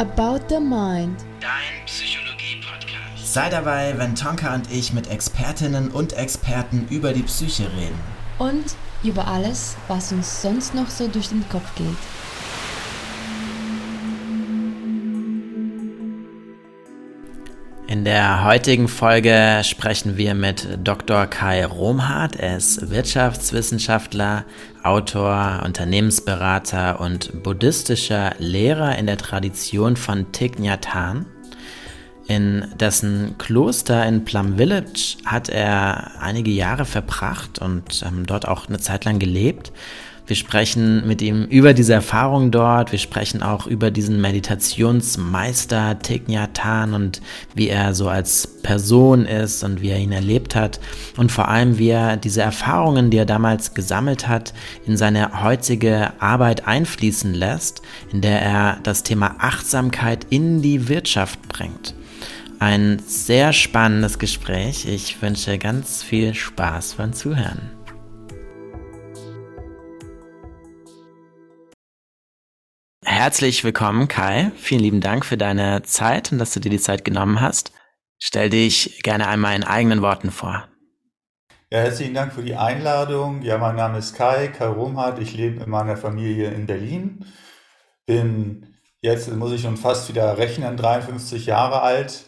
About the Mind. Dein Psychologie-Podcast. Sei dabei, wenn Tonka und ich mit Expertinnen und Experten über die Psyche reden. Und über alles, was uns sonst noch so durch den Kopf geht. In der heutigen Folge sprechen wir mit Dr. Kai Romhardt. Er ist Wirtschaftswissenschaftler, Autor, Unternehmensberater und buddhistischer Lehrer in der Tradition von Thich Nhat Hanh. In dessen Kloster in Plum Village hat er einige Jahre verbracht und ähm, dort auch eine Zeit lang gelebt. Wir sprechen mit ihm über diese Erfahrung dort. Wir sprechen auch über diesen Meditationsmeister Thich Nhat Hanh und wie er so als Person ist und wie er ihn erlebt hat. Und vor allem, wie er diese Erfahrungen, die er damals gesammelt hat, in seine heutige Arbeit einfließen lässt, in der er das Thema Achtsamkeit in die Wirtschaft bringt. Ein sehr spannendes Gespräch. Ich wünsche ganz viel Spaß beim Zuhören. Herzlich willkommen, Kai. Vielen lieben Dank für deine Zeit und dass du dir die Zeit genommen hast. Stell dich gerne einmal in eigenen Worten vor. Ja, herzlichen Dank für die Einladung. Ja, mein Name ist Kai, Kai Romhardt. Ich lebe mit meiner Familie in Berlin. Bin jetzt, muss ich schon fast wieder rechnen, 53 Jahre alt.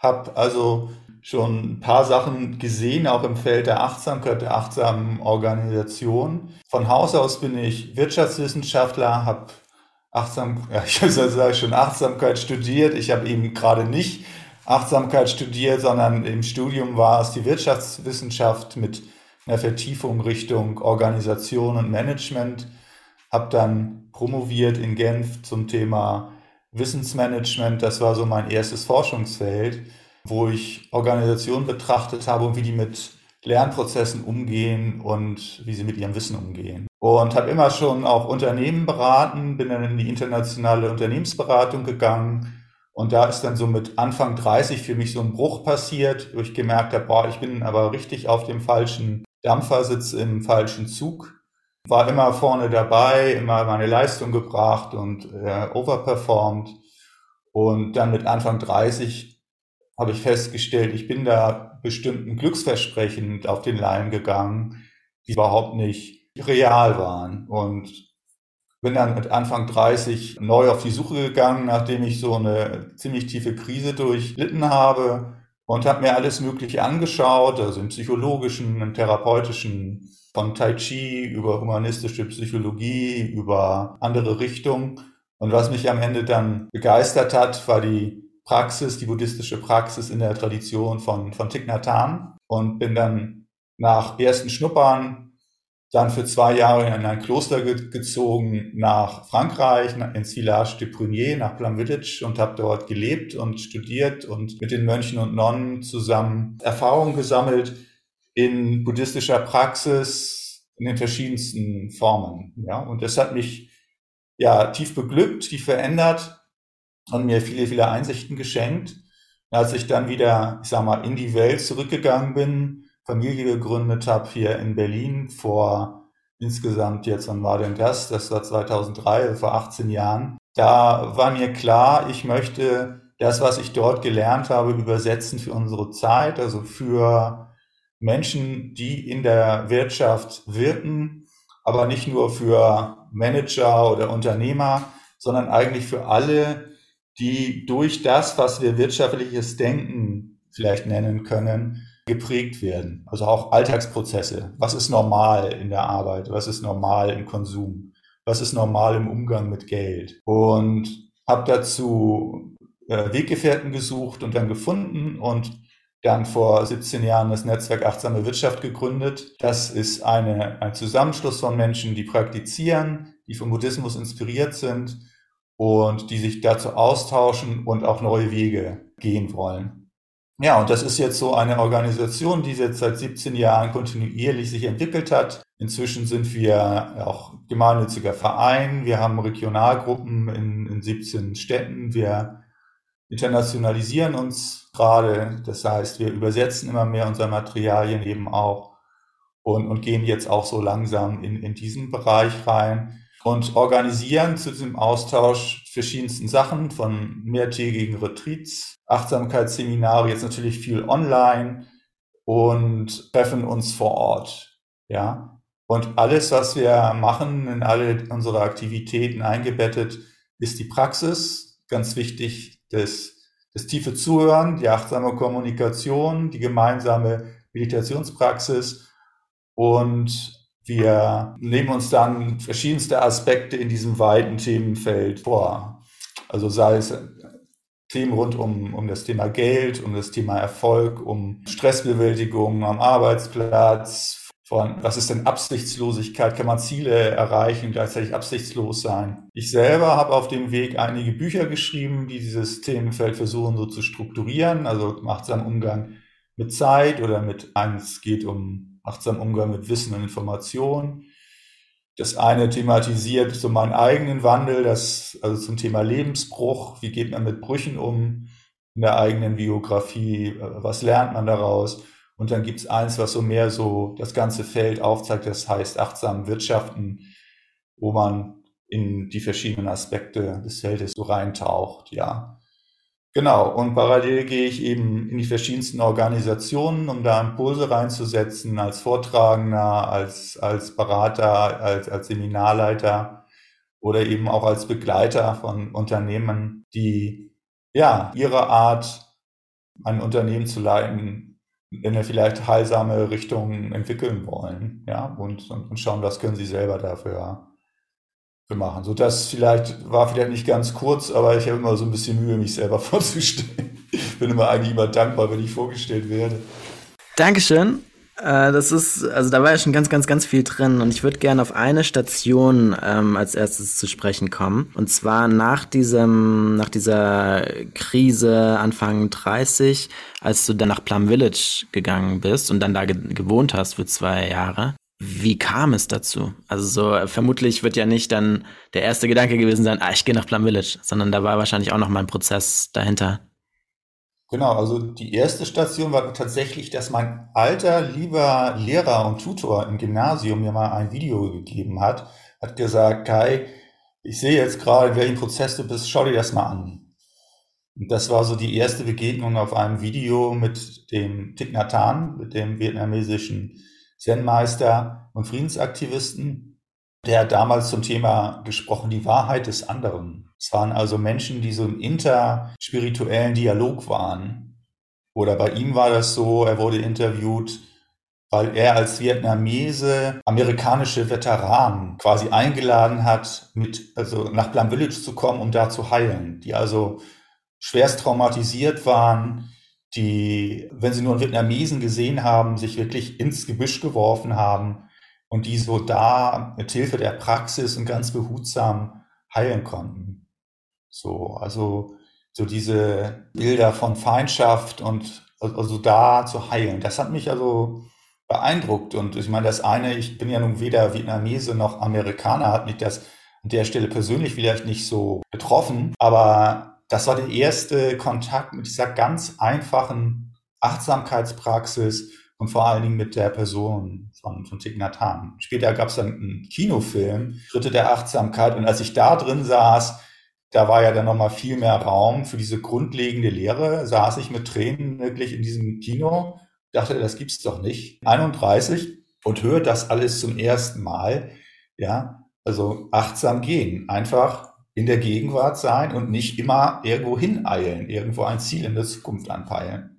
Habe also schon ein paar Sachen gesehen, auch im Feld der Achtsamkeit, der achtsamen Organisation. Von Haus aus bin ich Wirtschaftswissenschaftler, habe Achtsam, ja, ich sage schon Achtsamkeit studiert. Ich habe eben gerade nicht Achtsamkeit studiert, sondern im Studium war es die Wirtschaftswissenschaft mit einer Vertiefung Richtung Organisation und Management. Habe dann promoviert in Genf zum Thema Wissensmanagement. Das war so mein erstes Forschungsfeld, wo ich Organisationen betrachtet habe und wie die mit Lernprozessen umgehen und wie sie mit ihrem Wissen umgehen. Und habe immer schon auch Unternehmen beraten, bin dann in die internationale Unternehmensberatung gegangen. Und da ist dann so mit Anfang 30 für mich so ein Bruch passiert, wo ich gemerkt habe, boah, ich bin aber richtig auf dem falschen Dampfer, sitze im falschen Zug. War immer vorne dabei, immer meine Leistung gebracht und äh, overperformed. Und dann mit Anfang 30 habe ich festgestellt, ich bin da bestimmten Glücksversprechen auf den Leim gegangen, die überhaupt nicht real waren. Und bin dann mit Anfang 30 neu auf die Suche gegangen, nachdem ich so eine ziemlich tiefe Krise durchlitten habe und habe mir alles Mögliche angeschaut, also im psychologischen, im therapeutischen, von Tai Chi über humanistische Psychologie, über andere Richtungen. Und was mich am Ende dann begeistert hat, war die Praxis, die buddhistische Praxis in der Tradition von, von Thich Nhat Hanh und bin dann nach ersten Schnuppern dann für zwei Jahre in ein Kloster ge gezogen nach Frankreich, ins Village de Prunier, nach Plum Village und habe dort gelebt und studiert und mit den Mönchen und Nonnen zusammen Erfahrungen gesammelt in buddhistischer Praxis in den verschiedensten Formen. Ja, und das hat mich ja tief beglückt, tief verändert und mir viele, viele Einsichten geschenkt. Als ich dann wieder, ich sag mal, in die Welt zurückgegangen bin, Familie gegründet habe hier in Berlin vor insgesamt jetzt, wann war denn das? Das war 2003, vor 18 Jahren. Da war mir klar, ich möchte das, was ich dort gelernt habe, übersetzen für unsere Zeit, also für Menschen, die in der Wirtschaft wirken, aber nicht nur für Manager oder Unternehmer, sondern eigentlich für alle, die durch das, was wir wirtschaftliches Denken vielleicht nennen können, geprägt werden. Also auch Alltagsprozesse. Was ist normal in der Arbeit? Was ist normal im Konsum? Was ist normal im Umgang mit Geld? Und habe dazu äh, Weggefährten gesucht und dann gefunden und dann vor 17 Jahren das Netzwerk Achtsame Wirtschaft gegründet. Das ist eine, ein Zusammenschluss von Menschen, die praktizieren, die vom Buddhismus inspiriert sind und die sich dazu austauschen und auch neue Wege gehen wollen. Ja, und das ist jetzt so eine Organisation, die jetzt seit 17 Jahren kontinuierlich sich entwickelt hat. Inzwischen sind wir auch gemeinnütziger Verein. Wir haben Regionalgruppen in, in 17 Städten. Wir internationalisieren uns gerade. Das heißt, wir übersetzen immer mehr unsere Materialien eben auch und, und gehen jetzt auch so langsam in, in diesen Bereich rein. Und organisieren zu diesem Austausch verschiedensten Sachen von mehrtägigen Retreats, Achtsamkeitsseminare, jetzt natürlich viel online und treffen uns vor Ort. Ja. Und alles, was wir machen, in alle unsere Aktivitäten eingebettet, ist die Praxis. Ganz wichtig, das, das tiefe Zuhören, die achtsame Kommunikation, die gemeinsame Meditationspraxis und wir nehmen uns dann verschiedenste Aspekte in diesem weiten Themenfeld vor. Also sei es Themen rund um, um das Thema Geld, um das Thema Erfolg, um Stressbewältigung am Arbeitsplatz, von was ist denn Absichtslosigkeit, kann man Ziele erreichen, gleichzeitig absichtslos sein. Ich selber habe auf dem Weg einige Bücher geschrieben, die dieses Themenfeld versuchen so zu strukturieren, also machtsamen Umgang mit Zeit oder mit eins geht um achtsam Umgang mit Wissen und Information. Das eine thematisiert so meinen eigenen Wandel, das also zum Thema Lebensbruch, wie geht man mit Brüchen um in der eigenen Biografie, was lernt man daraus? Und dann gibt es eins, was so mehr so das ganze Feld aufzeigt, das heißt achtsam Wirtschaften, wo man in die verschiedenen Aspekte des Feldes so reintaucht, ja. Genau, und parallel gehe ich eben in die verschiedensten Organisationen, um da Impulse reinzusetzen, als Vortragender, als, als Berater, als, als Seminarleiter oder eben auch als Begleiter von Unternehmen, die ja ihre Art, ein Unternehmen zu leiten, in eine vielleicht heilsame Richtung entwickeln wollen, ja, und, und, und schauen, was können sie selber dafür machen. So das vielleicht war vielleicht nicht ganz kurz, aber ich habe immer so ein bisschen Mühe, mich selber vorzustellen. Ich bin immer eigentlich immer dankbar, wenn ich vorgestellt werde. Dankeschön. Äh, das ist, also da war ja schon ganz, ganz, ganz viel drin und ich würde gerne auf eine Station ähm, als erstes zu sprechen kommen. Und zwar nach diesem, nach dieser Krise Anfang 30, als du dann nach Plum Village gegangen bist und dann da ge gewohnt hast für zwei Jahre. Wie kam es dazu? Also so äh, vermutlich wird ja nicht dann der erste Gedanke gewesen sein, ah, ich gehe nach Plum Village, sondern da war wahrscheinlich auch noch mal ein Prozess dahinter. Genau, also die erste Station war tatsächlich, dass mein alter lieber Lehrer und Tutor im Gymnasium mir mal ein Video gegeben hat, hat gesagt, Kai, ich sehe jetzt gerade, in welchem Prozess du bist, schau dir das mal an. Und das war so die erste Begegnung auf einem Video mit dem Thich Nhat Hanh, mit dem vietnamesischen Zen-Meister und Friedensaktivisten. Der hat damals zum Thema gesprochen, die Wahrheit des anderen. Es waren also Menschen, die so im interspirituellen Dialog waren. Oder bei ihm war das so, er wurde interviewt, weil er als Vietnamese amerikanische Veteranen quasi eingeladen hat, mit, also nach Plum Village zu kommen, um da zu heilen, die also schwerst traumatisiert waren, die, wenn sie nur einen Vietnamesen gesehen haben, sich wirklich ins Gebüsch geworfen haben und die so da mit Hilfe der Praxis und ganz behutsam heilen konnten. So, also so diese Bilder von Feindschaft und also da zu heilen. Das hat mich also beeindruckt. Und ich meine, das eine, ich bin ja nun weder Vietnamese noch Amerikaner, hat mich das an der Stelle persönlich vielleicht nicht so betroffen, aber das war der erste Kontakt mit dieser ganz einfachen Achtsamkeitspraxis und vor allen Dingen mit der Person von, von Thich Nhat Hanh. Später gab es dann einen Kinofilm, Schritte der Achtsamkeit. Und als ich da drin saß, da war ja dann nochmal viel mehr Raum für diese grundlegende Lehre, saß ich mit Tränen wirklich in diesem Kino, dachte, das gibt's doch nicht. 31 und höre das alles zum ersten Mal. Ja, also achtsam gehen. Einfach in der Gegenwart sein und nicht immer irgendwo hineilen, irgendwo ein Ziel in der Zukunft anpeilen.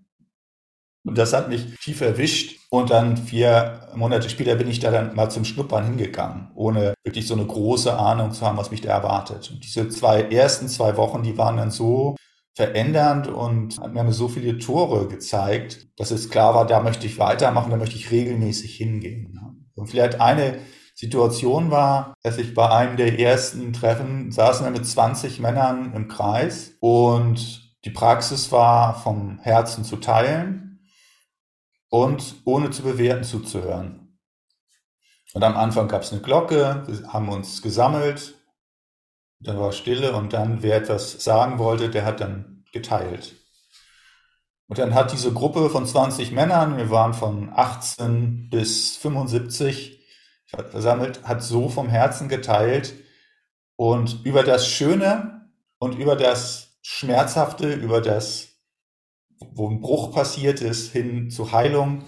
Und das hat mich tief erwischt. Und dann vier Monate später bin ich da dann mal zum Schnuppern hingegangen, ohne wirklich so eine große Ahnung zu haben, was mich da erwartet. Und diese zwei ersten zwei Wochen, die waren dann so verändernd und hat mir so viele Tore gezeigt, dass es klar war, da möchte ich weitermachen, da möchte ich regelmäßig hingehen. Und vielleicht eine Situation war, dass ich bei einem der ersten Treffen saßen wir mit 20 Männern im Kreis und die Praxis war vom Herzen zu teilen und ohne zu bewerten zuzuhören. Und am Anfang gab es eine Glocke, wir haben uns gesammelt, dann war Stille und dann, wer etwas sagen wollte, der hat dann geteilt. Und dann hat diese Gruppe von 20 Männern, wir waren von 18 bis 75, versammelt, hat so vom Herzen geteilt, Und über das Schöne und über das Schmerzhafte, über das, wo ein Bruch passiert ist, hin zu Heilung,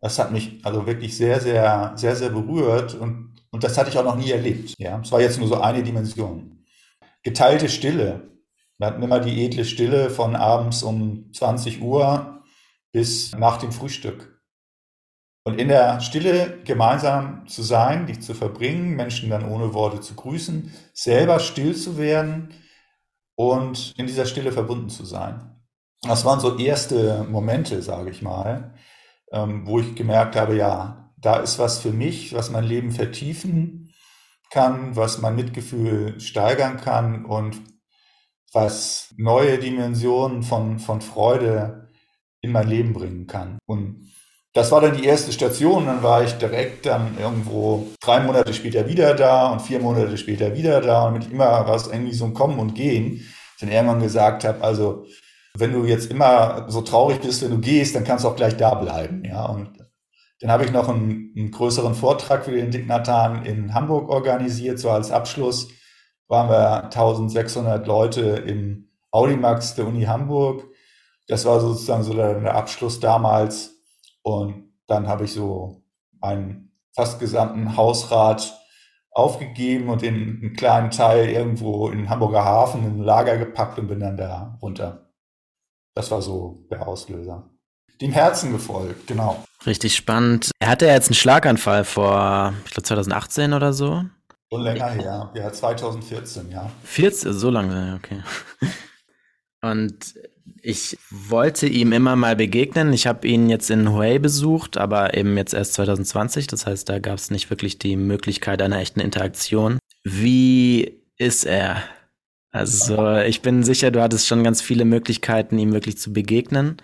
das hat mich also wirklich sehr, sehr, sehr, sehr berührt und, und das hatte ich auch noch nie erlebt. Ja, es war jetzt nur so eine Dimension. Geteilte Stille. Wir hatten immer die edle Stille von abends um 20 Uhr bis nach dem Frühstück. Und in der Stille gemeinsam zu sein, die zu verbringen, Menschen dann ohne Worte zu grüßen, selber still zu werden und in dieser Stille verbunden zu sein. Das waren so erste Momente, sage ich mal, ähm, wo ich gemerkt habe, ja, da ist was für mich, was mein Leben vertiefen kann, was mein Mitgefühl steigern kann und was neue Dimensionen von, von Freude in mein Leben bringen kann. Und das war dann die erste Station. Dann war ich direkt dann irgendwo drei Monate später wieder da und vier Monate später wieder da und mit immer was irgendwie so ein Kommen und Gehen. Dann irgendwann gesagt habe, also wenn du jetzt immer so traurig bist, wenn du gehst, dann kannst du auch gleich da bleiben. Ja, und dann habe ich noch einen, einen größeren Vortrag für den Dignataren in Hamburg organisiert, so als Abschluss waren wir 1600 Leute im Audimax der Uni Hamburg. Das war sozusagen so der, der Abschluss damals. Und dann habe ich so einen fast gesamten Hausrat aufgegeben und in einen kleinen Teil irgendwo in Hamburger Hafen in ein Lager gepackt und bin dann da runter. Das war so der Auslöser. Dem Herzen gefolgt, genau. Richtig spannend. Er hatte ja jetzt einen Schlaganfall vor, ich glaube 2018 oder so. Schon länger her, ja, 2014, ja. 14, so lange, okay. Und ich wollte ihm immer mal begegnen. Ich habe ihn jetzt in Hue besucht, aber eben jetzt erst 2020. Das heißt, da gab es nicht wirklich die Möglichkeit einer echten Interaktion. Wie ist er? Also ich bin sicher, du hattest schon ganz viele Möglichkeiten, ihm wirklich zu begegnen.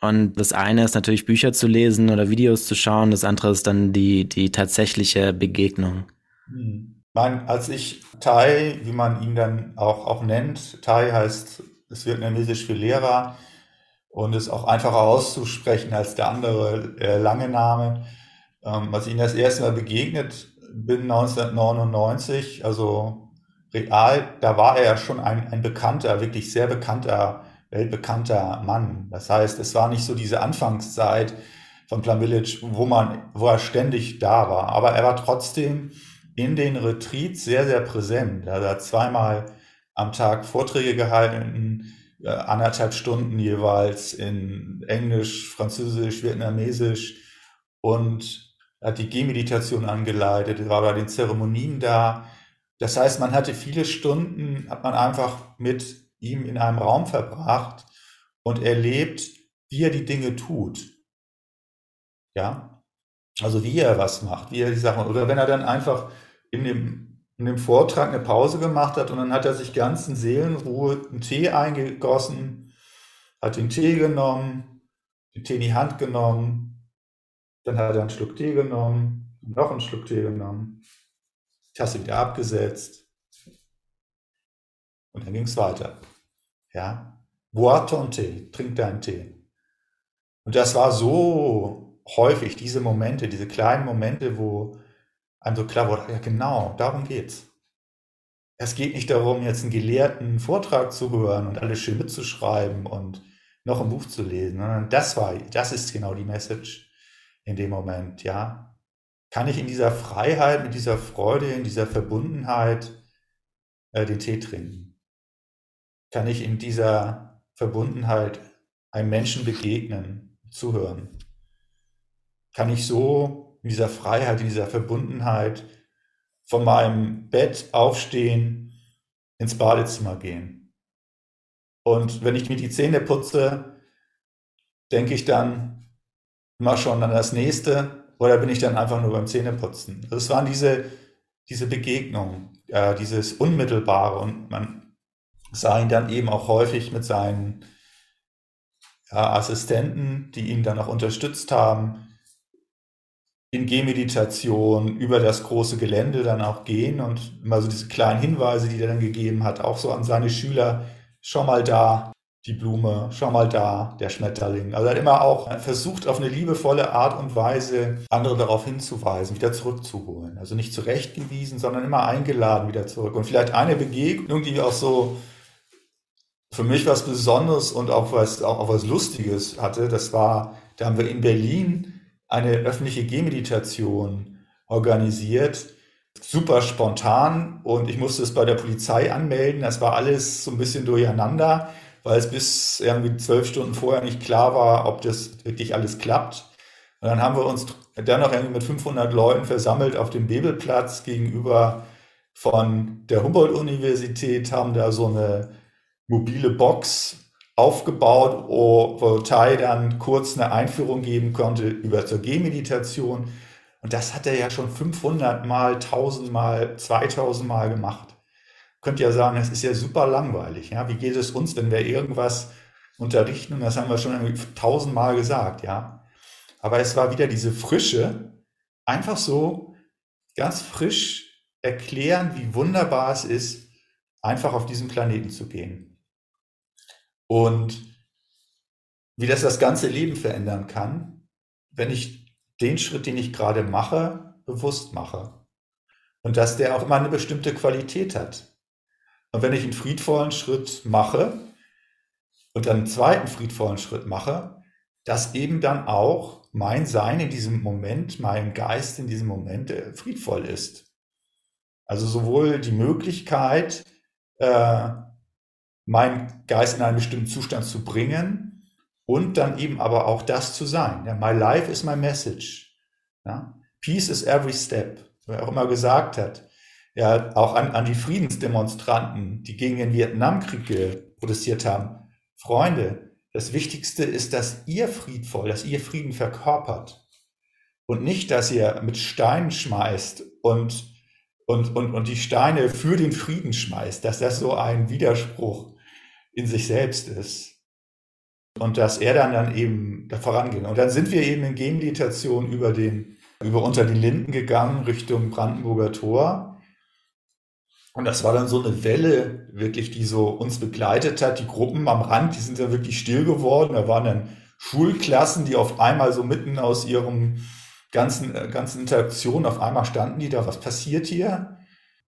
Und das eine ist natürlich Bücher zu lesen oder Videos zu schauen. Das andere ist dann die, die tatsächliche Begegnung. Hm. Mein, als ich Tai, wie man ihn dann auch, auch nennt, Tai heißt, es vietnamesisch für Lehrer und ist auch einfacher auszusprechen als der andere äh, lange Name. Ähm, als ich ihn das erste Mal begegnet bin 1999, also real, da war er ja schon ein, ein bekannter, wirklich sehr bekannter, weltbekannter Mann. Das heißt, es war nicht so diese Anfangszeit von Plum Village, wo man, wo er ständig da war. Aber er war trotzdem in den Retreats sehr, sehr präsent. Er hat zweimal am Tag Vorträge gehalten, äh, anderthalb Stunden jeweils in Englisch, Französisch, Vietnamesisch und hat die Gehmeditation angeleitet, war bei den Zeremonien da. Das heißt, man hatte viele Stunden, hat man einfach mit ihm in einem Raum verbracht und erlebt, wie er die Dinge tut. Ja, also wie er was macht, wie er die Sachen, oder wenn er dann einfach in dem, in dem Vortrag eine Pause gemacht hat und dann hat er sich ganz in Seelenruhe einen Tee eingegossen, hat den Tee genommen, den Tee in die Hand genommen, dann hat er einen Schluck Tee genommen, noch einen Schluck Tee genommen, Tasse wieder abgesetzt. Und dann ging es weiter. Ja, bois ton Tee, trink deinen Tee. Und das war so häufig, diese Momente, diese kleinen Momente, wo einem so klar wurde, ja genau, darum geht's. Es geht nicht darum, jetzt einen gelehrten Vortrag zu hören und alles schön mitzuschreiben und noch ein Buch zu lesen, sondern das war, das ist genau die Message in dem Moment, ja kann ich in dieser Freiheit, mit dieser Freude, in dieser Verbundenheit äh, den Tee trinken? Kann ich in dieser Verbundenheit einem Menschen begegnen, zuhören? Kann ich so in dieser Freiheit, in dieser Verbundenheit von meinem Bett aufstehen, ins Badezimmer gehen? Und wenn ich mir die Zähne putze, denke ich dann immer schon an das nächste oder bin ich dann einfach nur beim Zähneputzen? Also waren diese, diese Begegnungen, äh, dieses Unmittelbare und man sah ihn dann eben auch häufig mit seinen ja, Assistenten, die ihn dann auch unterstützt haben, in Gehmeditation über das große Gelände dann auch gehen und immer so diese kleinen Hinweise, die er dann gegeben hat, auch so an seine Schüler, schon mal da, die Blume, schau mal da, der Schmetterling. Also er hat immer auch versucht, auf eine liebevolle Art und Weise andere darauf hinzuweisen, wieder zurückzuholen. Also nicht zurechtgewiesen, sondern immer eingeladen wieder zurück. Und vielleicht eine Begegnung, die auch so für mich was Besonderes und auch was, auch, auch was Lustiges hatte, das war, da haben wir in Berlin eine öffentliche Gehmeditation organisiert. Super spontan und ich musste es bei der Polizei anmelden. Das war alles so ein bisschen durcheinander weil es bis irgendwie zwölf Stunden vorher nicht klar war, ob das wirklich alles klappt. Und dann haben wir uns dann noch irgendwie mit 500 Leuten versammelt auf dem Bebelplatz gegenüber von der Humboldt-Universität, haben da so eine mobile Box aufgebaut, wo Tai dann kurz eine Einführung geben konnte über zur Gehmeditation. Und das hat er ja schon 500 mal, 1000 mal, 2000 mal gemacht könnt ja sagen, es ist ja super langweilig. Ja? Wie geht es uns, wenn wir irgendwas unterrichten? Und das haben wir schon tausendmal gesagt, ja. Aber es war wieder diese Frische, einfach so ganz frisch erklären, wie wunderbar es ist, einfach auf diesen Planeten zu gehen. Und wie das das ganze Leben verändern kann, wenn ich den Schritt, den ich gerade mache, bewusst mache. Und dass der auch immer eine bestimmte Qualität hat. Und wenn ich einen friedvollen Schritt mache und dann einen zweiten friedvollen Schritt mache, dass eben dann auch mein Sein in diesem Moment, mein Geist in diesem Moment äh, friedvoll ist. Also sowohl die Möglichkeit, äh, meinen Geist in einen bestimmten Zustand zu bringen und dann eben aber auch das zu sein. Ja, my life is my message. Ja? Peace is every step, wer auch immer gesagt hat ja, auch an, an die Friedensdemonstranten, die gegen den Vietnamkrieg protestiert haben. Freunde, das Wichtigste ist, dass ihr friedvoll, dass ihr Frieden verkörpert. Und nicht, dass ihr mit Steinen schmeißt und, und, und, und die Steine für den Frieden schmeißt, dass das so ein Widerspruch in sich selbst ist. Und dass er dann, dann eben da vorangeht. Und dann sind wir eben in Gehmeditation über den, über unter die Linden gegangen Richtung Brandenburger Tor. Und das war dann so eine Welle, wirklich, die so uns begleitet hat. Die Gruppen am Rand, die sind dann wirklich still geworden. Da waren dann Schulklassen, die auf einmal so mitten aus ihrem ganzen, äh, ganzen Interaktion auf einmal standen, die da, was passiert hier?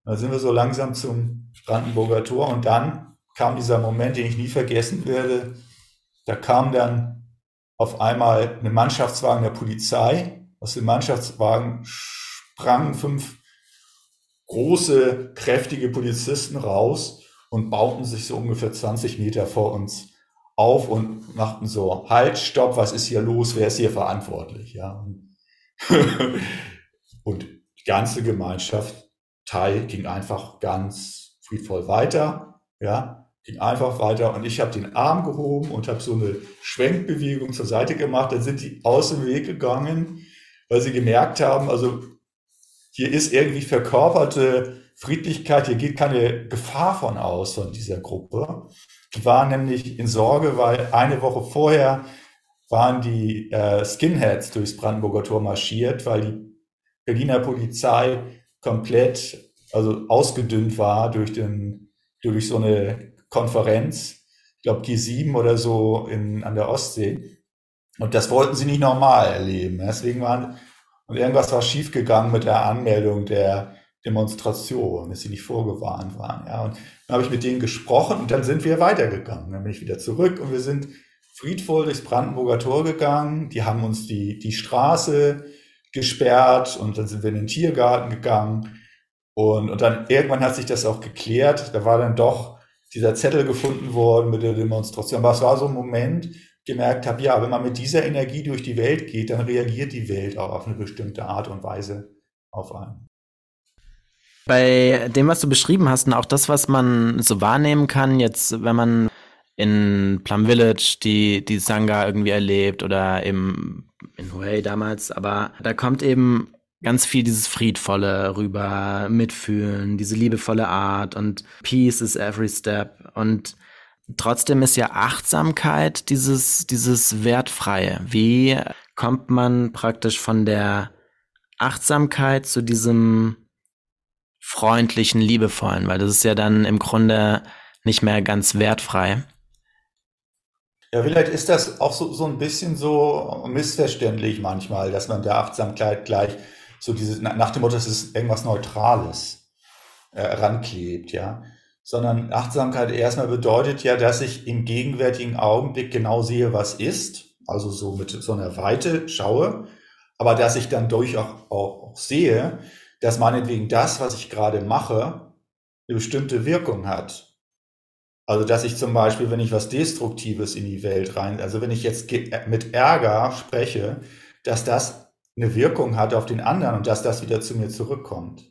Da sind wir so langsam zum Brandenburger Tor und dann kam dieser Moment, den ich nie vergessen werde. Da kam dann auf einmal ein Mannschaftswagen der Polizei. Aus dem Mannschaftswagen sprangen fünf große, kräftige Polizisten raus und bauten sich so ungefähr 20 Meter vor uns auf und machten so, halt, stopp, was ist hier los, wer ist hier verantwortlich, ja. und die ganze Gemeinschaft, Teil, ging einfach ganz friedvoll weiter, ja, ging einfach weiter. Und ich habe den Arm gehoben und habe so eine Schwenkbewegung zur Seite gemacht, dann sind die aus dem Weg gegangen, weil sie gemerkt haben, also hier ist irgendwie verkörperte Friedlichkeit, hier geht keine Gefahr von aus von dieser Gruppe. Die waren nämlich in Sorge, weil eine Woche vorher waren die äh, Skinheads durchs Brandenburger Tor marschiert, weil die Berliner Polizei komplett also ausgedünnt war durch, den, durch so eine Konferenz, ich glaube G7 oder so in, an der Ostsee. Und das wollten sie nicht normal erleben. Deswegen waren und irgendwas war schiefgegangen mit der Anmeldung der Demonstration, dass sie nicht vorgewarnt waren. Ja. Und dann habe ich mit denen gesprochen und dann sind wir weitergegangen. Dann bin ich wieder zurück und wir sind friedvoll durchs Brandenburger Tor gegangen. Die haben uns die, die Straße gesperrt und dann sind wir in den Tiergarten gegangen. Und, und dann irgendwann hat sich das auch geklärt. Da war dann doch dieser Zettel gefunden worden mit der Demonstration. Aber es war so ein Moment, gemerkt habe, ja, wenn man mit dieser Energie durch die Welt geht, dann reagiert die Welt auch auf eine bestimmte Art und Weise auf einen. Bei dem, was du beschrieben hast und auch das, was man so wahrnehmen kann, jetzt, wenn man in Plum Village die, die Sangha irgendwie erlebt oder im, in Hue damals, aber da kommt eben ganz viel dieses Friedvolle rüber, Mitfühlen, diese liebevolle Art und Peace is every step und Trotzdem ist ja Achtsamkeit dieses, dieses Wertfreie. Wie kommt man praktisch von der Achtsamkeit zu diesem freundlichen, liebevollen? Weil das ist ja dann im Grunde nicht mehr ganz wertfrei. Ja, vielleicht ist das auch so, so ein bisschen so missverständlich manchmal, dass man der Achtsamkeit gleich so dieses, nach dem Motto, es ist irgendwas Neutrales äh, ranklebt, ja. Sondern Achtsamkeit erstmal bedeutet ja, dass ich im gegenwärtigen Augenblick genau sehe, was ist, also so mit so einer Weite schaue, aber dass ich dann durch auch, auch, auch sehe, dass meinetwegen das, was ich gerade mache, eine bestimmte Wirkung hat. Also, dass ich zum Beispiel, wenn ich was Destruktives in die Welt rein, also wenn ich jetzt mit Ärger spreche, dass das eine Wirkung hat auf den anderen und dass das wieder zu mir zurückkommt.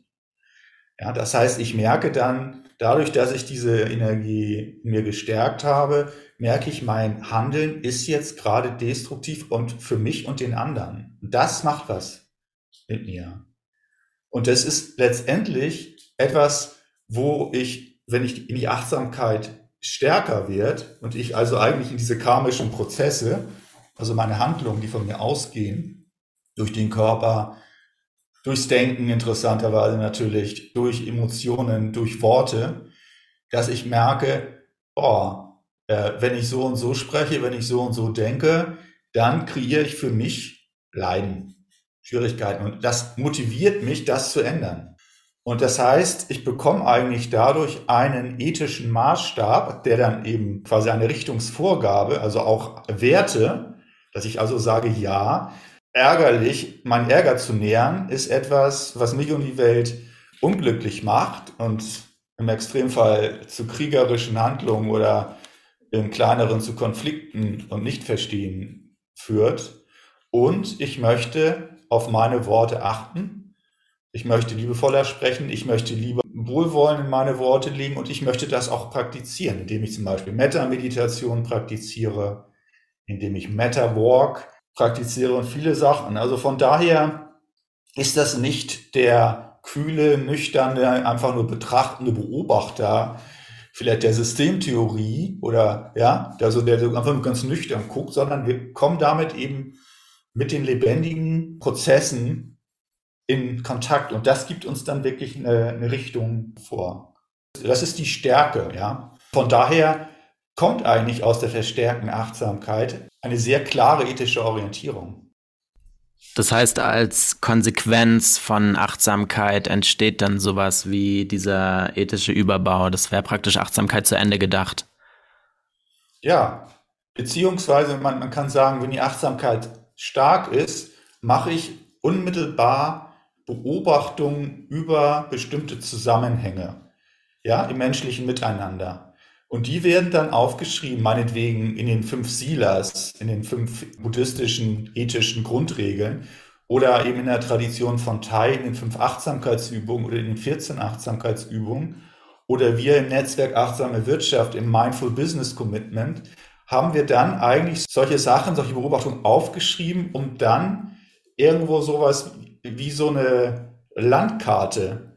Ja, das heißt, ich merke dann, dadurch, dass ich diese Energie mir gestärkt habe, merke ich, mein Handeln ist jetzt gerade destruktiv und für mich und den anderen. Das macht was mit mir. Und das ist letztendlich etwas, wo ich, wenn ich in die Achtsamkeit stärker wird und ich also eigentlich in diese karmischen Prozesse, also meine Handlungen, die von mir ausgehen, durch den Körper, durchs Denken interessanterweise natürlich, durch Emotionen, durch Worte, dass ich merke, boah, äh, wenn ich so und so spreche, wenn ich so und so denke, dann kreiere ich für mich Leiden, Schwierigkeiten. Und das motiviert mich, das zu ändern. Und das heißt, ich bekomme eigentlich dadurch einen ethischen Maßstab, der dann eben quasi eine Richtungsvorgabe, also auch Werte, dass ich also sage, ja, ärgerlich, mein Ärger zu nähern, ist etwas, was mich und die Welt unglücklich macht und im Extremfall zu kriegerischen Handlungen oder im kleineren zu Konflikten und Nichtverstehen führt. Und ich möchte auf meine Worte achten ich möchte liebevoller sprechen, ich möchte lieber Wohlwollen in meine Worte legen und ich möchte das auch praktizieren, indem ich zum Beispiel Metta-Meditation praktiziere, indem ich Metta-Walk praktiziere und viele Sachen. Also von daher ist das nicht der kühle, nüchterne, einfach nur betrachtende Beobachter, vielleicht der Systemtheorie oder ja, also der so einfach ganz nüchtern guckt, sondern wir kommen damit eben mit den lebendigen Prozessen in Kontakt und das gibt uns dann wirklich eine, eine Richtung vor. Das ist die Stärke, ja. Von daher kommt eigentlich aus der verstärkten Achtsamkeit eine sehr klare ethische Orientierung. Das heißt, als Konsequenz von Achtsamkeit entsteht dann sowas wie dieser ethische Überbau. Das wäre praktisch Achtsamkeit zu Ende gedacht. Ja, beziehungsweise man, man kann sagen, wenn die Achtsamkeit stark ist, mache ich unmittelbar Beobachtungen über bestimmte Zusammenhänge, ja, im menschlichen Miteinander. Und die werden dann aufgeschrieben, meinetwegen in den fünf Silas, in den fünf buddhistischen ethischen Grundregeln oder eben in der Tradition von Thai in den fünf Achtsamkeitsübungen oder in den 14 Achtsamkeitsübungen oder wir im Netzwerk Achtsame Wirtschaft im Mindful Business Commitment haben wir dann eigentlich solche Sachen, solche Beobachtungen aufgeschrieben, um dann irgendwo sowas wie so eine Landkarte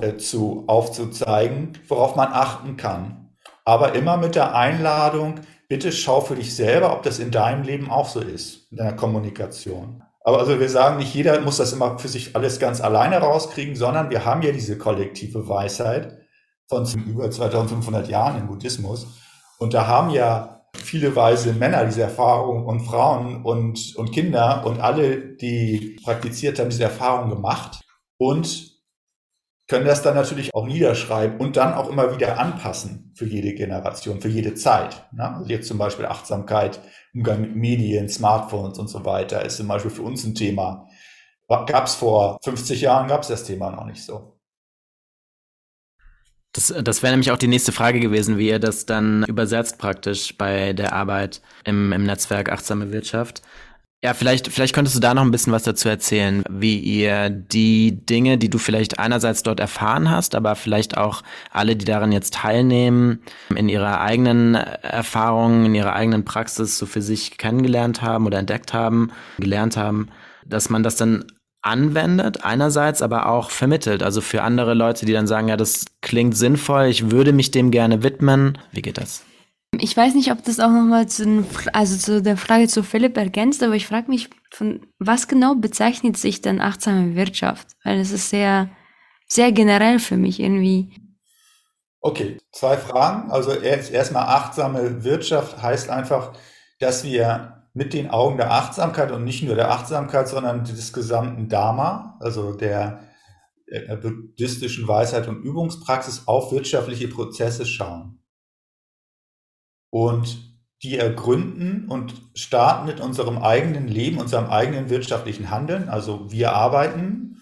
äh, zu, aufzuzeigen, worauf man achten kann. Aber immer mit der Einladung, bitte schau für dich selber, ob das in deinem Leben auch so ist, in deiner Kommunikation. Aber also wir sagen nicht, jeder muss das immer für sich alles ganz alleine rauskriegen, sondern wir haben ja diese kollektive Weisheit von über 2500 Jahren im Buddhismus. Und da haben ja viele weise Männer diese Erfahrung und Frauen und, und Kinder und alle, die praktiziert haben, diese Erfahrung gemacht und können das dann natürlich auch niederschreiben und dann auch immer wieder anpassen für jede Generation, für jede Zeit. Ne? Also jetzt zum Beispiel Achtsamkeit, Umgang mit Medien, Smartphones und so weiter ist zum Beispiel für uns ein Thema. Gab es vor 50 Jahren, gab es das Thema noch nicht so. Das, das wäre nämlich auch die nächste Frage gewesen, wie ihr das dann übersetzt praktisch bei der Arbeit im, im Netzwerk Achtsame Wirtschaft. Ja, vielleicht, vielleicht könntest du da noch ein bisschen was dazu erzählen, wie ihr die Dinge, die du vielleicht einerseits dort erfahren hast, aber vielleicht auch alle, die daran jetzt teilnehmen, in ihrer eigenen Erfahrung, in ihrer eigenen Praxis so für sich kennengelernt haben oder entdeckt haben, gelernt haben, dass man das dann anwendet, einerseits aber auch vermittelt. Also für andere Leute, die dann sagen, ja, das klingt sinnvoll, ich würde mich dem gerne widmen. Wie geht das? Ich weiß nicht, ob das auch nochmal zu, also zu der Frage zu Philipp ergänzt, aber ich frage mich, von was genau bezeichnet sich denn achtsame Wirtschaft? Weil es ist sehr, sehr generell für mich irgendwie. Okay, zwei Fragen. Also erstmal achtsame Wirtschaft heißt einfach, dass wir mit den Augen der Achtsamkeit und nicht nur der Achtsamkeit, sondern des gesamten Dharma, also der, der buddhistischen Weisheit und Übungspraxis auf wirtschaftliche Prozesse schauen. Und die ergründen und starten mit unserem eigenen Leben, unserem eigenen wirtschaftlichen Handeln. Also wir arbeiten,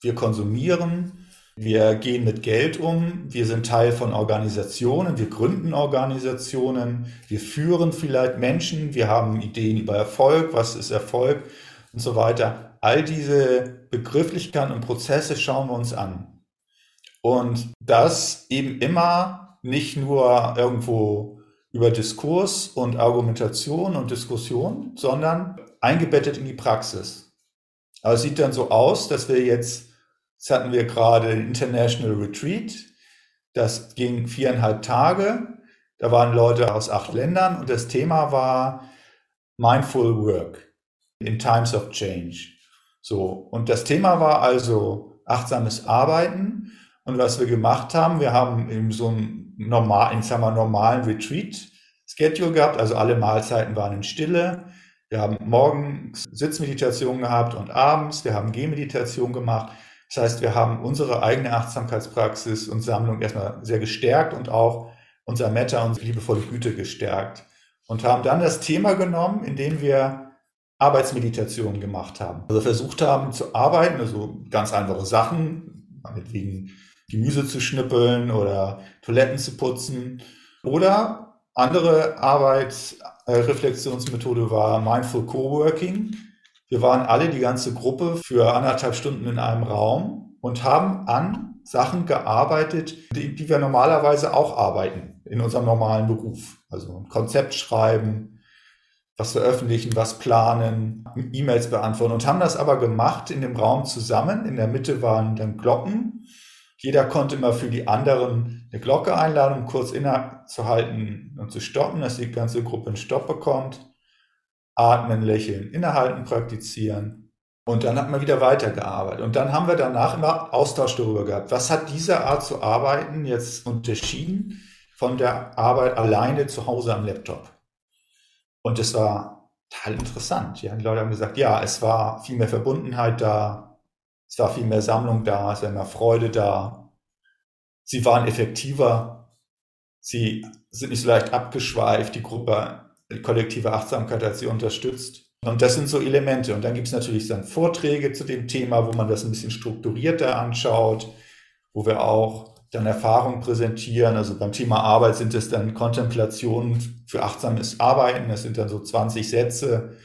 wir konsumieren, wir gehen mit Geld um, wir sind Teil von Organisationen, wir gründen Organisationen, wir führen vielleicht Menschen, wir haben Ideen über Erfolg, was ist Erfolg und so weiter. All diese Begrifflichkeiten und Prozesse schauen wir uns an. Und das eben immer nicht nur irgendwo über Diskurs und Argumentation und Diskussion, sondern eingebettet in die Praxis. Aber es sieht dann so aus, dass wir jetzt, jetzt hatten wir gerade ein International Retreat, das ging viereinhalb Tage, da waren Leute aus acht Ländern und das Thema war Mindful Work in Times of Change. So, und das Thema war also achtsames Arbeiten. Und was wir gemacht haben, wir haben in so einem normal, ich sag mal, normalen Retreat-Schedule gehabt. Also alle Mahlzeiten waren in Stille. Wir haben morgens Sitzmeditation gehabt und abends. Wir haben Gehmeditation gemacht. Das heißt, wir haben unsere eigene Achtsamkeitspraxis und Sammlung erstmal sehr gestärkt und auch unser Metta, und liebevolle Güte gestärkt. Und haben dann das Thema genommen, indem wir Arbeitsmeditation gemacht haben. Also versucht haben zu arbeiten, also ganz einfache Sachen, meinetwegen Gemüse zu schnippeln oder Toiletten zu putzen. Oder andere Arbeitsreflexionsmethode war Mindful Coworking. Wir waren alle, die ganze Gruppe, für anderthalb Stunden in einem Raum und haben an Sachen gearbeitet, die, die wir normalerweise auch arbeiten in unserem normalen Beruf. Also ein Konzept schreiben, was veröffentlichen, was planen, E-Mails beantworten und haben das aber gemacht in dem Raum zusammen. In der Mitte waren dann Glocken jeder konnte immer für die anderen eine Glocke einladen, um kurz innezuhalten und zu stoppen, dass die ganze Gruppe einen Stopp bekommt. Atmen, lächeln, innehalten, praktizieren. Und dann hat man wieder weitergearbeitet. Und dann haben wir danach immer Austausch darüber gehabt. Was hat diese Art zu arbeiten jetzt unterschieden von der Arbeit alleine zu Hause am Laptop? Und es war total interessant. Ja, die Leute haben gesagt, ja, es war viel mehr Verbundenheit da, es war viel mehr Sammlung da, es war mehr Freude da. Sie waren effektiver. Sie sind nicht so leicht abgeschweift. Die Gruppe, die kollektive Achtsamkeit hat sie unterstützt. Und das sind so Elemente. Und dann gibt es natürlich dann Vorträge zu dem Thema, wo man das ein bisschen strukturierter anschaut, wo wir auch dann Erfahrungen präsentieren. Also beim Thema Arbeit sind es dann Kontemplationen für achtsames Arbeiten. Das sind dann so 20 Sätze,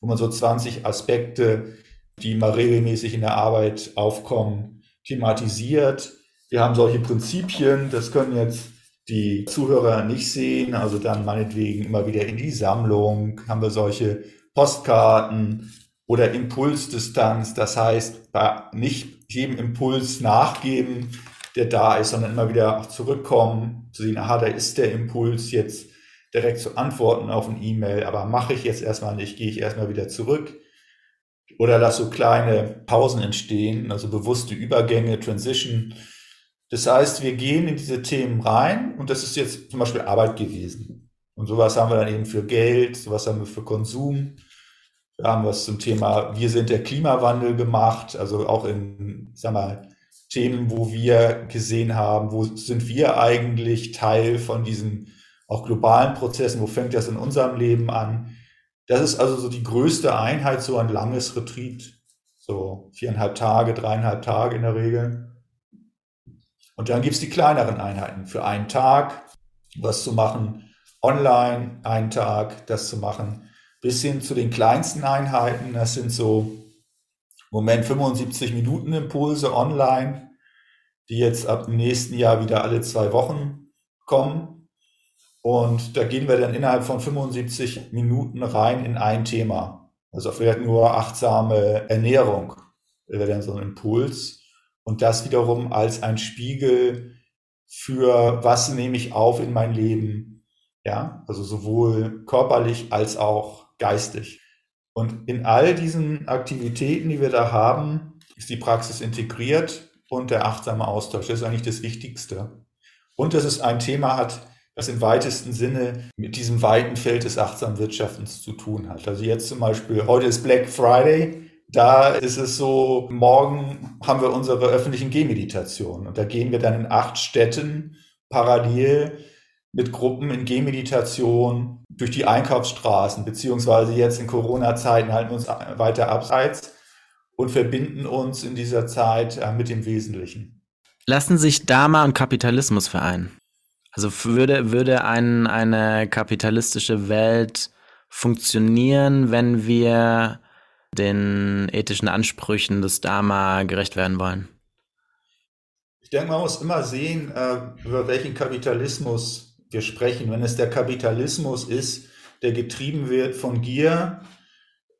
wo man so 20 Aspekte die mal regelmäßig in der Arbeit aufkommen, thematisiert. Wir haben solche Prinzipien, das können jetzt die Zuhörer nicht sehen, also dann meinetwegen immer wieder in die Sammlung, haben wir solche Postkarten oder Impulsdistanz, das heißt, nicht jedem Impuls nachgeben, der da ist, sondern immer wieder zurückkommen, zu sehen, aha, da ist der Impuls jetzt direkt zu antworten auf ein E-Mail, aber mache ich jetzt erstmal nicht, gehe ich erstmal wieder zurück oder dass so kleine Pausen entstehen, also bewusste Übergänge, Transition. Das heißt, wir gehen in diese Themen rein und das ist jetzt zum Beispiel Arbeit gewesen. Und sowas haben wir dann eben für Geld, sowas haben wir für Konsum. Wir haben was zum Thema, wir sind der Klimawandel gemacht, also auch in, sag mal, Themen, wo wir gesehen haben, wo sind wir eigentlich Teil von diesen auch globalen Prozessen, wo fängt das in unserem Leben an? Das ist also so die größte Einheit, so ein langes Retreat. So viereinhalb Tage, dreieinhalb Tage in der Regel. Und dann gibt es die kleineren Einheiten für einen Tag, was zu machen, online, einen Tag, das zu machen, bis hin zu den kleinsten Einheiten. Das sind so im Moment 75 Minuten Impulse online, die jetzt ab dem nächsten Jahr wieder alle zwei Wochen kommen. Und da gehen wir dann innerhalb von 75 Minuten rein in ein Thema. Also vielleicht nur achtsame Ernährung wäre dann so ein Impuls. Und das wiederum als ein Spiegel für was nehme ich auf in mein Leben. Ja, also sowohl körperlich als auch geistig. Und in all diesen Aktivitäten, die wir da haben, ist die Praxis integriert und der achtsame Austausch. Das ist eigentlich das Wichtigste. Und dass es ein Thema hat, das im weitesten Sinne mit diesem weiten Feld des achtsamen Wirtschaftens zu tun hat. Also jetzt zum Beispiel, heute ist Black Friday. Da ist es so, morgen haben wir unsere öffentlichen Gehmeditationen und da gehen wir dann in acht Städten parallel mit Gruppen in Gehmeditation durch die Einkaufsstraßen, beziehungsweise jetzt in Corona-Zeiten halten wir uns weiter abseits und verbinden uns in dieser Zeit äh, mit dem Wesentlichen. Lassen sich Dharma und Kapitalismus vereinen? Also würde, würde ein, eine kapitalistische Welt funktionieren, wenn wir den ethischen Ansprüchen des Dharma gerecht werden wollen? Ich denke, man muss immer sehen, äh, über welchen Kapitalismus wir sprechen. Wenn es der Kapitalismus ist, der getrieben wird von Gier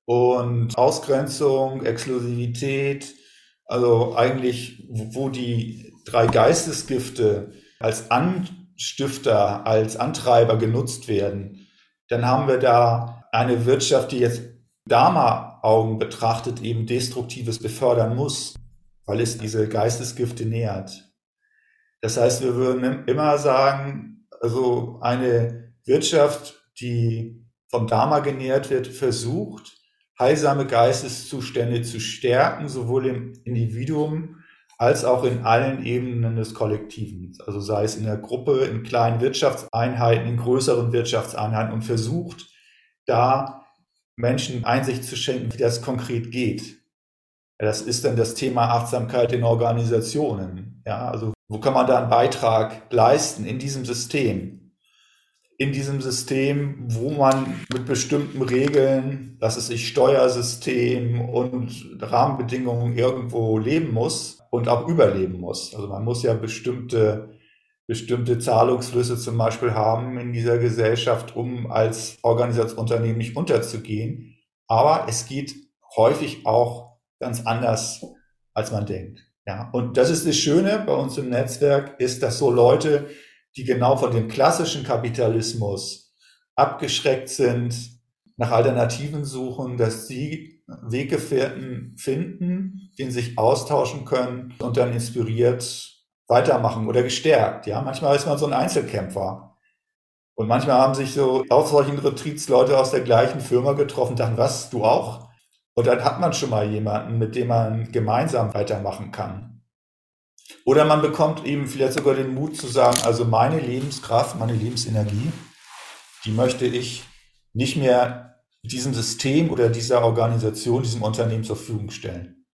und Ausgrenzung, Exklusivität, also eigentlich, wo die drei Geistesgifte als Anstifter, als Antreiber genutzt werden, dann haben wir da eine Wirtschaft, die jetzt Dharma-Augen betrachtet, eben Destruktives befördern muss, weil es diese Geistesgifte nährt. Das heißt, wir würden immer sagen, also eine Wirtschaft, die vom Dharma genährt wird, versucht, heilsame Geisteszustände zu stärken, sowohl im Individuum als auch in allen Ebenen des Kollektiven. Also sei es in der Gruppe, in kleinen Wirtschaftseinheiten, in größeren Wirtschaftseinheiten und versucht, da Menschen Einsicht zu schenken, wie das konkret geht. Das ist dann das Thema Achtsamkeit in Organisationen. Ja, also wo kann man da einen Beitrag leisten in diesem System? In diesem System, wo man mit bestimmten Regeln, dass es sich Steuersystem und Rahmenbedingungen irgendwo leben muss und auch überleben muss. Also man muss ja bestimmte, bestimmte Zahlungsflüsse zum Beispiel haben in dieser Gesellschaft, um als Organisationsunternehmen nicht unterzugehen. Aber es geht häufig auch ganz anders, als man denkt. Ja, und das ist das Schöne bei uns im Netzwerk, ist, dass so Leute, die genau von dem klassischen Kapitalismus abgeschreckt sind, nach Alternativen suchen, dass sie Weggefährten finden, denen sich austauschen können und dann inspiriert weitermachen oder gestärkt. Ja, manchmal ist man so ein Einzelkämpfer. Und manchmal haben sich so auf solchen Retreats Leute aus der gleichen Firma getroffen, dachten, was, du auch? Und dann hat man schon mal jemanden, mit dem man gemeinsam weitermachen kann. Oder man bekommt eben vielleicht sogar den Mut zu sagen, also meine Lebenskraft, meine Lebensenergie, die möchte ich nicht mehr diesem System oder dieser Organisation, diesem Unternehmen zur Verfügung stellen.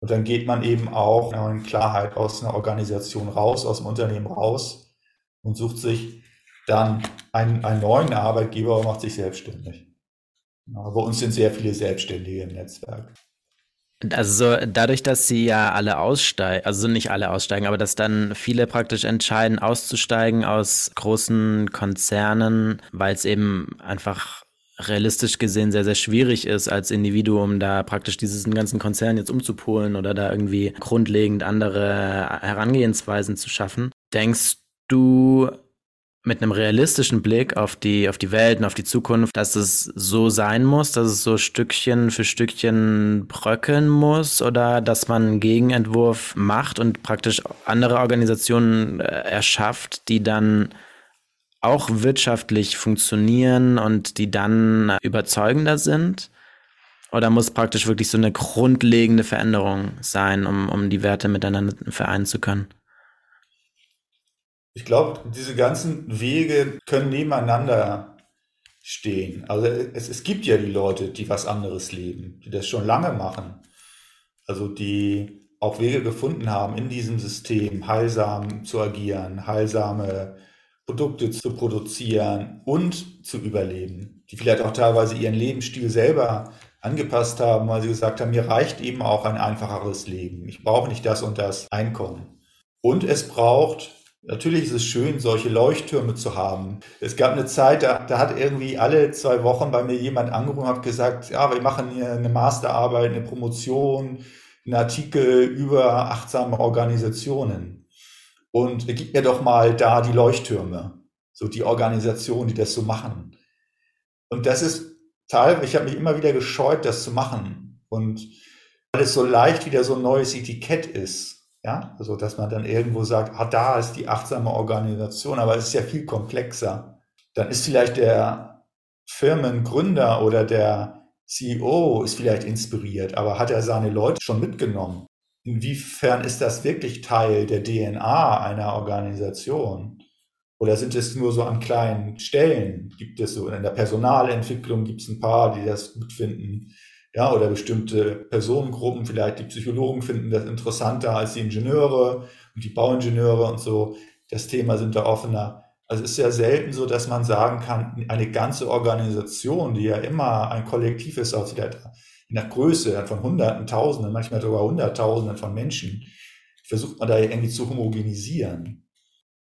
Und dann geht man eben auch in Klarheit aus einer Organisation raus, aus dem Unternehmen raus und sucht sich dann einen, einen neuen Arbeitgeber und macht sich selbstständig. Bei uns sind sehr viele Selbstständige im Netzwerk. Also dadurch, dass sie ja alle aussteigen, also nicht alle aussteigen, aber dass dann viele praktisch entscheiden, auszusteigen aus großen Konzernen, weil es eben einfach realistisch gesehen sehr, sehr schwierig ist, als Individuum da praktisch diesen ganzen Konzern jetzt umzupolen oder da irgendwie grundlegend andere Herangehensweisen zu schaffen. Denkst du, mit einem realistischen Blick auf die, auf die Welt und auf die Zukunft, dass es so sein muss, dass es so Stückchen für Stückchen bröckeln muss oder dass man einen Gegenentwurf macht und praktisch andere Organisationen äh, erschafft, die dann auch wirtschaftlich funktionieren und die dann überzeugender sind? Oder muss praktisch wirklich so eine grundlegende Veränderung sein, um, um die Werte miteinander vereinen zu können? Ich glaube, diese ganzen Wege können nebeneinander stehen. Also es, es gibt ja die Leute, die was anderes leben, die das schon lange machen. Also die auch Wege gefunden haben, in diesem System heilsam zu agieren, heilsame Produkte zu produzieren und zu überleben, die vielleicht auch teilweise ihren Lebensstil selber angepasst haben, weil sie gesagt haben, mir reicht eben auch ein einfacheres Leben. Ich brauche nicht das und das Einkommen. Und es braucht Natürlich ist es schön, solche Leuchttürme zu haben. Es gab eine Zeit, da, da hat irgendwie alle zwei Wochen bei mir jemand angerufen und hat gesagt, ja, wir machen hier eine Masterarbeit, eine Promotion, einen Artikel über achtsame Organisationen. Und gib mir doch mal da die Leuchttürme, so die Organisationen, die das so machen. Und das ist Teil, ich habe mich immer wieder gescheut, das zu machen. Und weil es so leicht wieder so ein neues Etikett ist Ja, also dass man dann irgendwo sagt, ah, da ist die achtsame Organisation, aber es ist ja viel komplexer. Dann ist vielleicht der Firmengründer oder der CEO ist vielleicht inspiriert, aber hat er seine Leute schon mitgenommen? Inwiefern ist das wirklich Teil der DNA einer Organisation? Oder sind es nur so an kleinen Stellen? Gibt es so in der Personalentwicklung gibt es ein paar, die das gut finden? Ja, oder bestimmte Personengruppen, vielleicht die Psychologen finden das interessanter als die Ingenieure und die Bauingenieure und so. Das Thema sind da offener. Also es ist ja selten so, dass man sagen kann, eine ganze Organisation, die ja immer ein Kollektiv ist, aus der, in der Größe von Hunderten, Tausenden, manchmal sogar Hunderttausenden von Menschen, versucht man da irgendwie zu homogenisieren.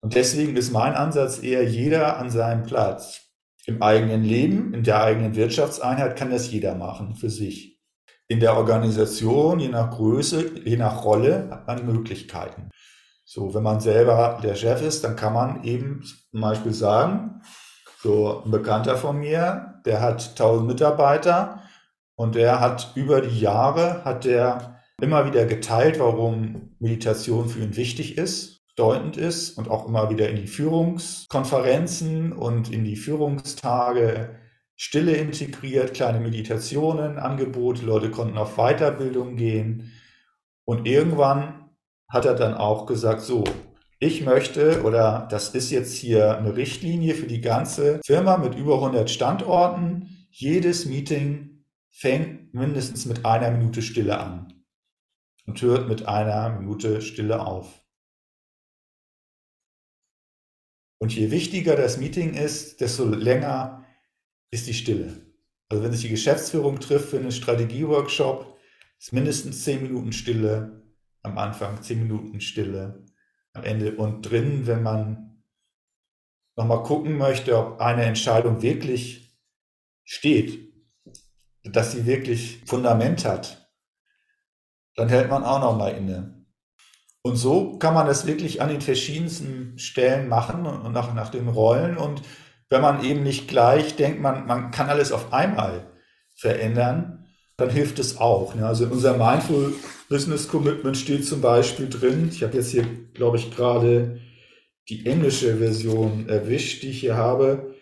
Und deswegen ist mein Ansatz eher jeder an seinem Platz. Im eigenen Leben, in der eigenen Wirtschaftseinheit kann das jeder machen für sich. In der Organisation, je nach Größe, je nach Rolle, hat man Möglichkeiten. So, wenn man selber der Chef ist, dann kann man eben zum Beispiel sagen, so ein Bekannter von mir, der hat 1000 Mitarbeiter und der hat über die Jahre, hat der immer wieder geteilt, warum Meditation für ihn wichtig ist, bedeutend ist und auch immer wieder in die Führungskonferenzen und in die Führungstage Stille integriert, kleine Meditationen, Angebote, Leute konnten auf Weiterbildung gehen und irgendwann hat er dann auch gesagt, so, ich möchte oder das ist jetzt hier eine Richtlinie für die ganze Firma mit über 100 Standorten. Jedes Meeting fängt mindestens mit einer Minute Stille an und hört mit einer Minute Stille auf. Und je wichtiger das Meeting ist, desto länger ist die Stille. Also wenn sich die Geschäftsführung trifft für einen Strategieworkshop, ist mindestens zehn Minuten Stille am Anfang, zehn Minuten Stille am Ende und drin, wenn man nochmal gucken möchte, ob eine Entscheidung wirklich steht, dass sie wirklich Fundament hat, dann hält man auch nochmal inne. Und so kann man das wirklich an den verschiedensten Stellen machen und nach, nach den Rollen. Und wenn man eben nicht gleich denkt, man, man kann alles auf einmal verändern, dann hilft es auch. Ne? Also in unserem Mindful Business Commitment steht zum Beispiel drin, ich habe jetzt hier, glaube ich, gerade die englische Version erwischt, die ich hier habe.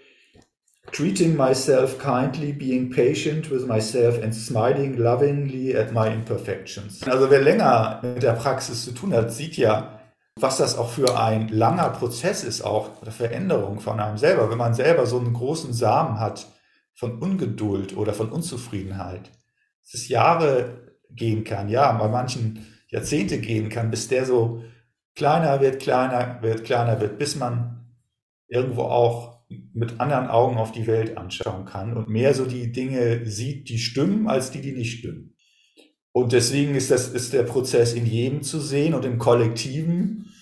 Treating myself kindly, being patient with myself and smiling lovingly at my imperfections. Also wer länger mit der Praxis zu tun hat, sieht ja, was das auch für ein langer Prozess ist, auch der Veränderung von einem selber. Wenn man selber so einen großen Samen hat von Ungeduld oder von Unzufriedenheit, es Jahre gehen kann, ja, bei manchen Jahrzehnte gehen kann, bis der so kleiner wird, kleiner wird, kleiner wird, bis man irgendwo auch mit anderen Augen auf die Welt anschauen kann und mehr so die Dinge sieht, die stimmen, als die, die nicht stimmen. Und deswegen ist das, ist der Prozess in jedem zu sehen und im Kollektiven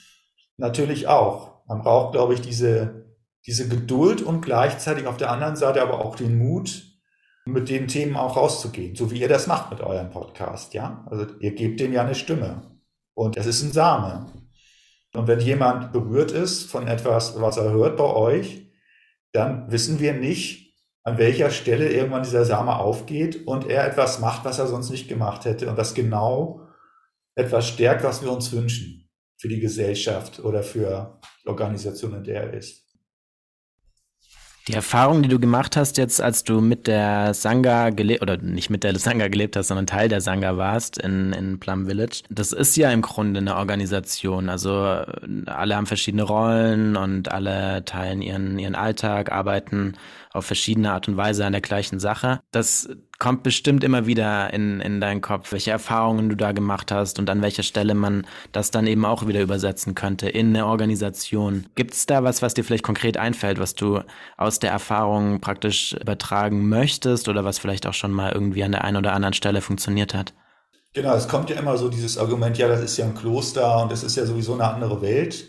natürlich auch. Man braucht, glaube ich, diese, diese Geduld und gleichzeitig auf der anderen Seite aber auch den Mut, mit den Themen auch rauszugehen, so wie ihr das macht mit eurem Podcast, ja? Also ihr gebt denen ja eine Stimme und es ist ein Same. Und wenn jemand berührt ist von etwas, was er hört bei euch, dann wissen wir nicht, an welcher Stelle irgendwann dieser Same aufgeht und er etwas macht, was er sonst nicht gemacht hätte und was genau etwas stärkt, was wir uns wünschen für die Gesellschaft oder für die Organisation, in der er ist. Die Erfahrung, die du gemacht hast jetzt, als du mit der Sangha gelebt, oder nicht mit der Sangha gelebt hast, sondern Teil der Sangha warst in, in Plum Village, das ist ja im Grunde eine Organisation. Also alle haben verschiedene Rollen und alle teilen ihren, ihren Alltag, arbeiten auf verschiedene Art und Weise an der gleichen Sache. Das kommt bestimmt immer wieder in, in deinen Kopf, welche Erfahrungen du da gemacht hast und an welcher Stelle man das dann eben auch wieder übersetzen könnte in eine Organisation. Gibt es da was, was dir vielleicht konkret einfällt, was du aus der Erfahrung praktisch übertragen möchtest oder was vielleicht auch schon mal irgendwie an der einen oder anderen Stelle funktioniert hat? Genau, es kommt ja immer so dieses Argument, ja, das ist ja ein Kloster und das ist ja sowieso eine andere Welt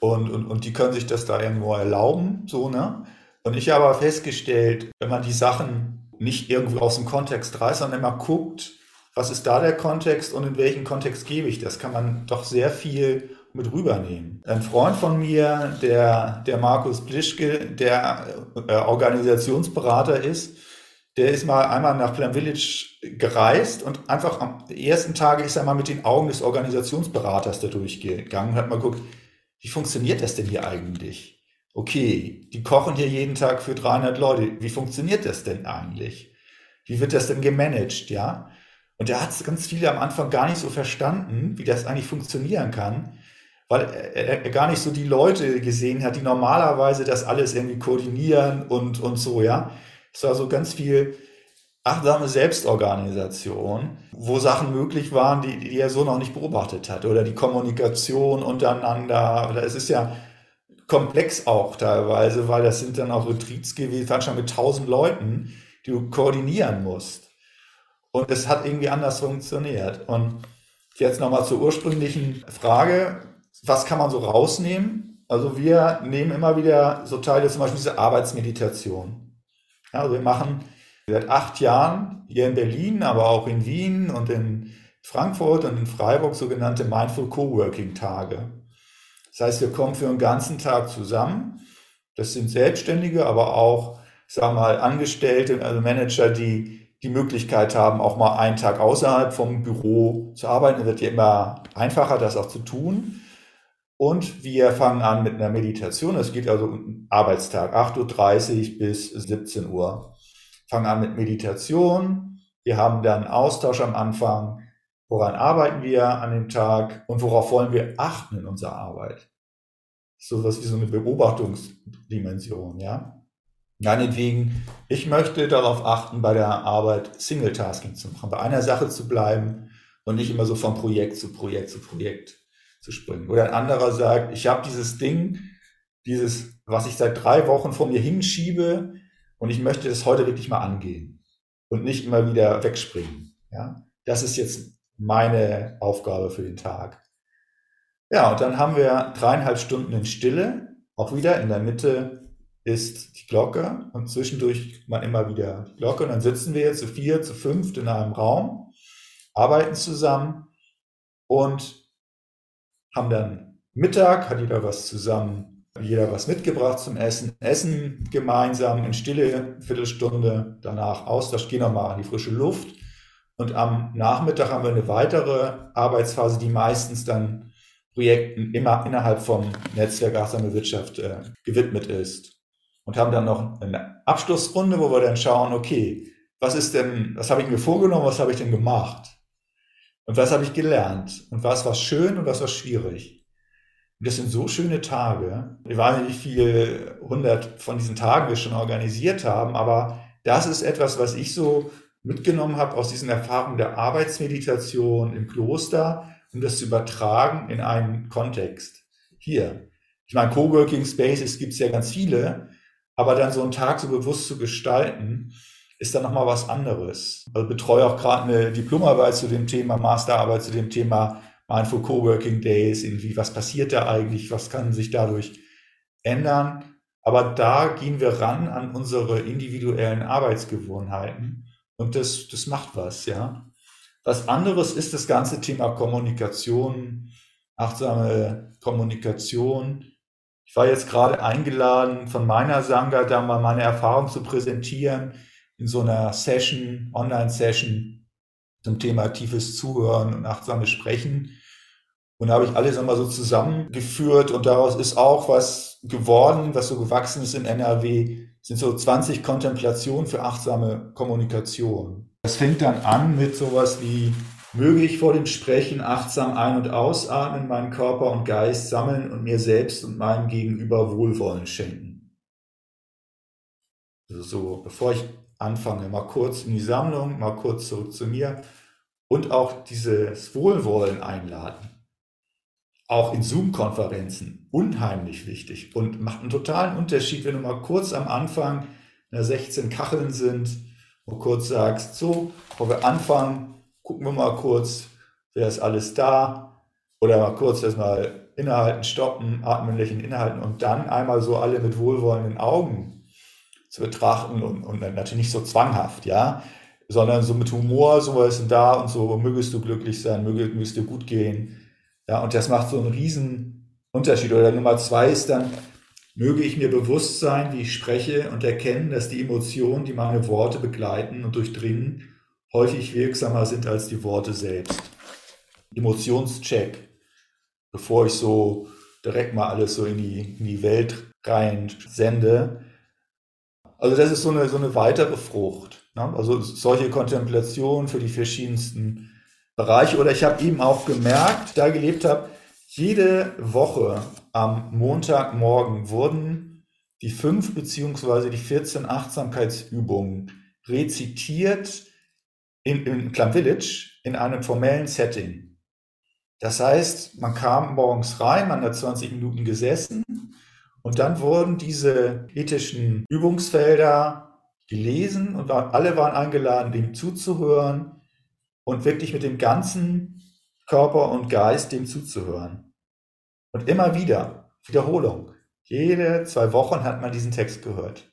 und, und, und die können sich das da irgendwo erlauben, so, ne? Und ich habe aber festgestellt, wenn man die Sachen nicht irgendwie aus dem Kontext reißt, sondern immer guckt, was ist da der Kontext und in welchen Kontext gebe ich das, kann man doch sehr viel mit rübernehmen. Ein Freund von mir, der, der Markus Plischke, der äh, Organisationsberater ist, der ist mal einmal nach Plum Village gereist und einfach am ersten Tag ist er mal mit den Augen des Organisationsberaters da durchgegangen und hat mal geguckt, wie funktioniert das denn hier eigentlich? Okay, die kochen hier jeden Tag für 300 Leute. Wie funktioniert das denn eigentlich? Wie wird das denn gemanagt, ja? Und er hat ganz viele am Anfang gar nicht so verstanden, wie das eigentlich funktionieren kann, weil er, gar nicht so die Leute gesehen hat, die normalerweise das alles irgendwie koordinieren und, und so, ja. Es war so ganz viel achtsame Selbstorganisation, wo Sachen möglich waren, die, die er so noch nicht beobachtet hat. Oder die Kommunikation untereinander. Oder es ist ja komplex auch teilweise, weil das sind dann auch Retreats gewesen, schon mit tausend Leuten, die du koordinieren musst. Und es hat irgendwie anders funktioniert. Und jetzt nochmal zur ursprünglichen Frage, was kann man so rausnehmen? Also wir nehmen immer wieder so Teile, zum Beispiel diese Arbeitsmeditation. Ja, also wir machen seit acht Jahren hier in Berlin, aber auch in Wien und in Frankfurt und in Freiburg sogenannte Mindful Coworking Tage. Das heißt, wir kommen für einen ganzen Tag zusammen. Das sind Selbstständige, aber auch, sag mal, Angestellte, also Manager, die die Möglichkeit haben, auch mal einen Tag außerhalb vom Büro zu arbeiten. Es wird ja immer einfacher, das auch zu tun. Und wir fangen an mit einer Meditation. Es geht also um Arbeitstag, 8.30 Uhr bis 17 Uhr. Fangen an mit Meditation. Wir haben dann Austausch am Anfang. Woran arbeiten wir an dem Tag und worauf wollen wir achten in unserer Arbeit? So was wie so eine Beobachtungsdimension, ja. Meinetwegen, ich möchte darauf achten, bei der Arbeit Single-Tasking zu machen, bei einer Sache zu bleiben und nicht immer so von Projekt zu Projekt zu Projekt zu springen. Oder ein anderer sagt, ich habe dieses Ding, dieses, was ich seit drei Wochen vor mir hinschiebe und ich möchte das heute wirklich mal angehen und nicht immer wieder wegspringen. Ja, das ist jetzt meine Aufgabe für den Tag. Ja, und dann haben wir dreieinhalb Stunden in Stille, auch wieder in der Mitte ist die Glocke und zwischendurch man immer wieder die Glocke. Und dann sitzen wir zu vier, zu fünft in einem Raum, arbeiten zusammen und haben dann Mittag, hat jeder was zusammen, jeder was mitgebracht zum Essen, essen gemeinsam in Stille, Viertelstunde, danach Austausch, gehen nochmal in die frische Luft. Und am Nachmittag haben wir eine weitere Arbeitsphase, die meistens dann Projekten immer innerhalb vom Netzwerk Achtsame Wirtschaft äh, gewidmet ist und haben dann noch eine Abschlussrunde, wo wir dann schauen, okay, was ist denn, was habe ich mir vorgenommen, was habe ich denn gemacht? Und was habe ich gelernt? Und was war schön und was war schwierig? Und das sind so schöne Tage. Wir waren nicht viel hundert von diesen Tagen wir schon organisiert haben, aber das ist etwas, was ich so mitgenommen habe aus diesen Erfahrungen der Arbeitsmeditation im Kloster, um das zu übertragen in einen Kontext. Hier. Ich meine, Coworking Spaces gibt es ja ganz viele, aber dann so einen Tag so bewusst zu gestalten, ist dann nochmal was anderes. Also betreue auch gerade eine Diplomarbeit zu dem Thema, Masterarbeit zu dem Thema Mindful Coworking Days, irgendwie, was passiert da eigentlich, was kann sich dadurch ändern. Aber da gehen wir ran an unsere individuellen Arbeitsgewohnheiten und das, das macht was, ja. Was anderes ist das ganze Thema Kommunikation, achtsame Kommunikation, ich war jetzt gerade eingeladen von meiner Sangha, da mal meine Erfahrung zu präsentieren in so einer Session, Online-Session zum Thema tiefes Zuhören und achtsames Sprechen. Und da habe ich alles einmal so zusammengeführt und daraus ist auch was geworden, was so gewachsen ist in NRW, sind so 20 Kontemplationen für achtsame Kommunikation. Das fängt dann an mit sowas wie Möge ich vor dem Sprechen achtsam ein- und ausatmen, meinen Körper und Geist sammeln und mir selbst und meinem Gegenüber Wohlwollen schenken. Also so, bevor ich anfange, mal kurz in die Sammlung, mal kurz zurück zu mir und auch dieses Wohlwollen einladen. Auch in Zoom-Konferenzen unheimlich wichtig und macht einen totalen Unterschied, wenn du mal kurz am Anfang, wenn 16 Kacheln sind, mal kurz sagst, so, bevor wir anfangen, gucken wir mal kurz, wer ist alles da? Oder mal kurz erstmal innehalten, stoppen, atmen, lächeln, innehalten und dann einmal so alle mit wohlwollenden Augen zu betrachten und, und natürlich nicht so zwanghaft, ja, sondern so mit Humor, so was ist da und so, mögest du glücklich sein, möge, mögest dir gut gehen. Ja, und das macht so einen riesen Unterschied. Oder Nummer zwei ist dann, möge ich mir bewusst sein, wie ich spreche und erkennen, dass die Emotionen, die meine Worte begleiten und durchdringen, häufig wirksamer sind als die Worte selbst. Emotionscheck, bevor ich so direkt mal alles so in die, in die Welt rein sende. Also das ist so eine, so eine weitere Frucht. Ne? Also solche Kontemplation für die verschiedensten Bereiche. Oder ich habe eben auch gemerkt, da gelebt habe, jede Woche am Montagmorgen wurden die fünf beziehungsweise die 14 Achtsamkeitsübungen rezitiert in, in Club Village in einem formellen Setting. Das heißt, man kam morgens rein, man hat 20 Minuten gesessen und dann wurden diese ethischen Übungsfelder gelesen und alle waren eingeladen, dem zuzuhören und wirklich mit dem ganzen Körper und Geist dem zuzuhören. Und immer wieder, Wiederholung. Jede zwei Wochen hat man diesen Text gehört.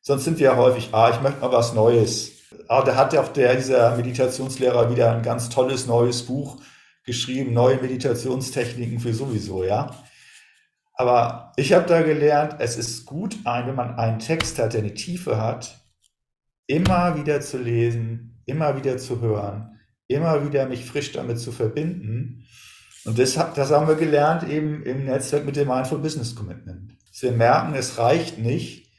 Sonst sind wir ja häufig, ah, ich möchte mal was Neues. Ah, da hat ja auch der, dieser Meditationslehrer wieder ein ganz tolles neues Buch geschrieben, neue Meditationstechniken für sowieso, ja. Aber ich habe da gelernt, es ist gut, wenn man einen Text hat, der eine Tiefe hat, immer wieder zu lesen, immer wieder zu hören, immer wieder mich frisch damit zu verbinden. Und das, das haben wir gelernt eben im Netzwerk mit dem Mindful Business Commitment. wir merken, es reicht nicht,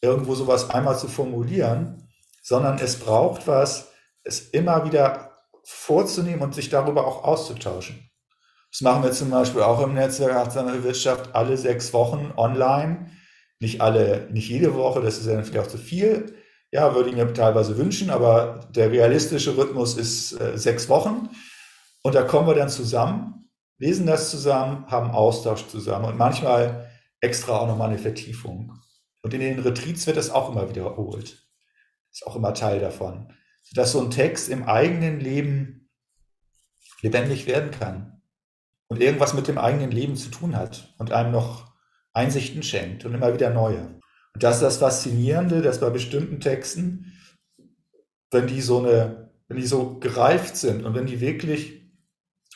irgendwo sowas einmal zu formulieren, sondern es braucht was, es immer wieder vorzunehmen und sich darüber auch auszutauschen. Das machen wir zum Beispiel auch im Netzwerk Achtsame Wirtschaft alle sechs Wochen online. Nicht alle, nicht jede Woche, das ist ja vielleicht auch zu viel. Ja, würde ich mir teilweise wünschen, aber der realistische Rhythmus ist äh, sechs Wochen. Und da kommen wir dann zusammen, lesen das zusammen, haben Austausch zusammen und manchmal extra auch nochmal eine Vertiefung. Und in den Retreats wird das auch immer wiederholt. Ist auch immer Teil davon dass so ein Text im eigenen Leben lebendig werden kann und irgendwas mit dem eigenen Leben zu tun hat und einem noch Einsichten schenkt und immer wieder neue. Und das ist das Faszinierende, dass bei bestimmten Texten, wenn die so eine, wenn die so gereift sind und wenn die wirklich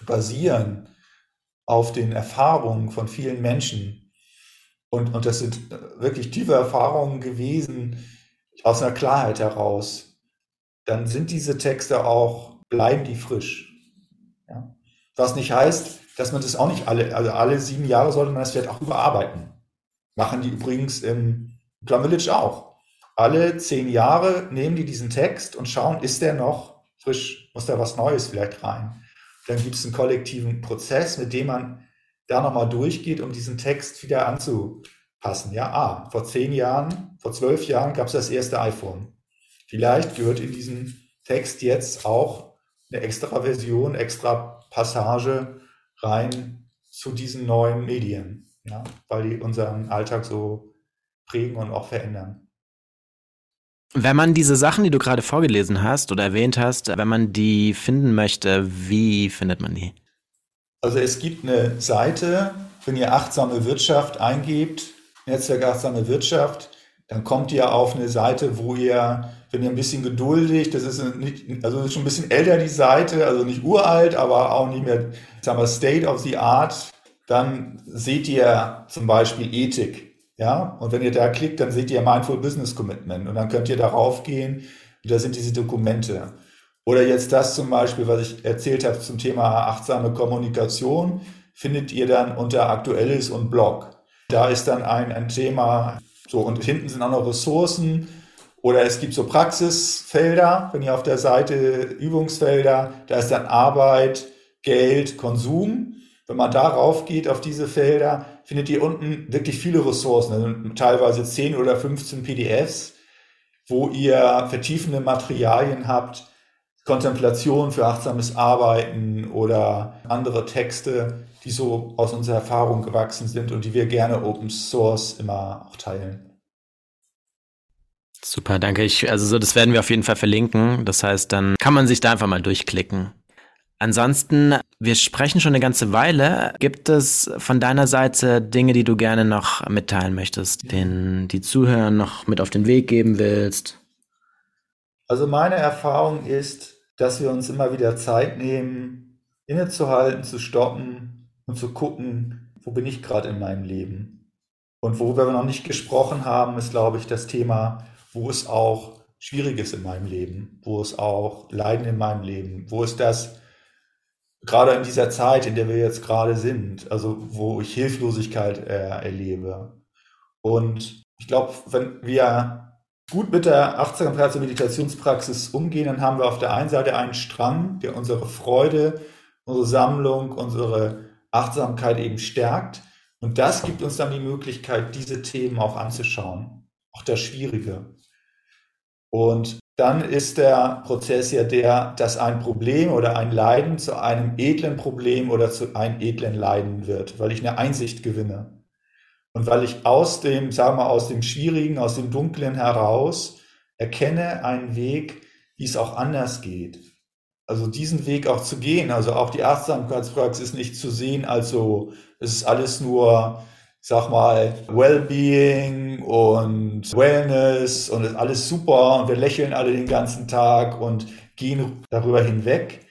basieren auf den Erfahrungen von vielen Menschen und, und das sind wirklich tiefe Erfahrungen gewesen aus einer Klarheit heraus, dann sind diese Texte auch, bleiben die frisch. Ja? Was nicht heißt, dass man das auch nicht alle, also alle sieben Jahre sollte man das vielleicht auch überarbeiten. Machen die übrigens im Plum Village auch. Alle zehn Jahre nehmen die diesen Text und schauen, ist der noch frisch, muss da was Neues vielleicht rein. Dann gibt es einen kollektiven Prozess, mit dem man da nochmal durchgeht, um diesen Text wieder anzupassen. Ja, ah, vor zehn Jahren, vor zwölf Jahren gab es das erste iPhone. Vielleicht gehört in diesen Text jetzt auch eine extra Version, extra Passage rein zu diesen neuen Medien, ja, weil die unseren Alltag so prägen und auch verändern. Wenn man diese Sachen, die du gerade vorgelesen hast oder erwähnt hast, wenn man die finden möchte, wie findet man die? Also es gibt eine Seite, wenn ihr achtsame Wirtschaft eingebt, Netzwerk achtsame Wirtschaft, dann kommt ihr auf eine Seite, wo ihr bin ja ein bisschen geduldig. Das ist nicht, also ist schon ein bisschen älter die Seite, also nicht uralt, aber auch nicht mehr, sagen wir, State of the Art. Dann seht ihr zum Beispiel Ethik. Ja, und wenn ihr da klickt, dann seht ihr Mindful Business Commitment und dann könnt ihr darauf gehen und da sind diese Dokumente. Oder jetzt das zum Beispiel, was ich erzählt habe zum Thema achtsame Kommunikation, findet ihr dann unter Aktuelles und Blog. Da ist dann ein, ein Thema, so und hinten sind auch noch Ressourcen oder es gibt so Praxisfelder, wenn ihr auf der Seite Übungsfelder, da ist dann Arbeit, Geld, Konsum. Wenn man darauf geht, auf diese Felder, findet ihr unten wirklich viele Ressourcen, also teilweise 10 oder 15 PDFs, wo ihr vertiefende Materialien habt, Kontemplation für achtsames Arbeiten oder andere Texte, die so aus unserer Erfahrung gewachsen sind und die wir gerne Open Source immer auch teilen. Super, danke. Ich, also so, das werden wir auf jeden Fall verlinken. Das heißt, dann kann man sich da einfach mal durchklicken. Ansonsten, wir sprechen schon eine ganze Weile. Gibt es von deiner Seite Dinge, die du gerne noch mitteilen möchtest, denen die Zuhörer noch mit auf den Weg geben willst? Also meine Erfahrung ist, dass wir uns immer wieder Zeit nehmen, innezuhalten, zu stoppen und zu gucken, wo bin ich gerade in meinem Leben? Und worüber wir noch nicht gesprochen haben, ist, glaube ich, das Thema, wo es auch Schwieriges in meinem Leben, wo es auch Leiden in meinem Leben, wo es das gerade in dieser Zeit, in der wir jetzt gerade sind, also wo ich Hilflosigkeit äh, erlebe. Und ich glaube, wenn wir gut mit der Achtsamkeits- und Meditationspraxis umgehen, dann haben wir auf der einen Seite einen Strang, der unsere Freude, unsere Sammlung, unsere Achtsamkeit eben stärkt. Und das gibt uns dann die Möglichkeit, diese Themen auch anzuschauen, auch das Schwierige. Und dann ist der Prozess ja der, dass ein Problem oder ein Leiden zu einem edlen Problem oder zu einem edlen Leiden wird, weil ich eine Einsicht gewinne. Und weil ich aus dem, sagen wir, aus dem Schwierigen, aus dem Dunklen heraus erkenne einen Weg, wie es auch anders geht. Also diesen Weg auch zu gehen, also auch die Achtsamkeitspraxis nicht zu sehen, also es ist alles nur, sag mal, Wellbeing und Wellness und ist alles super und wir lächeln alle den ganzen Tag und gehen darüber hinweg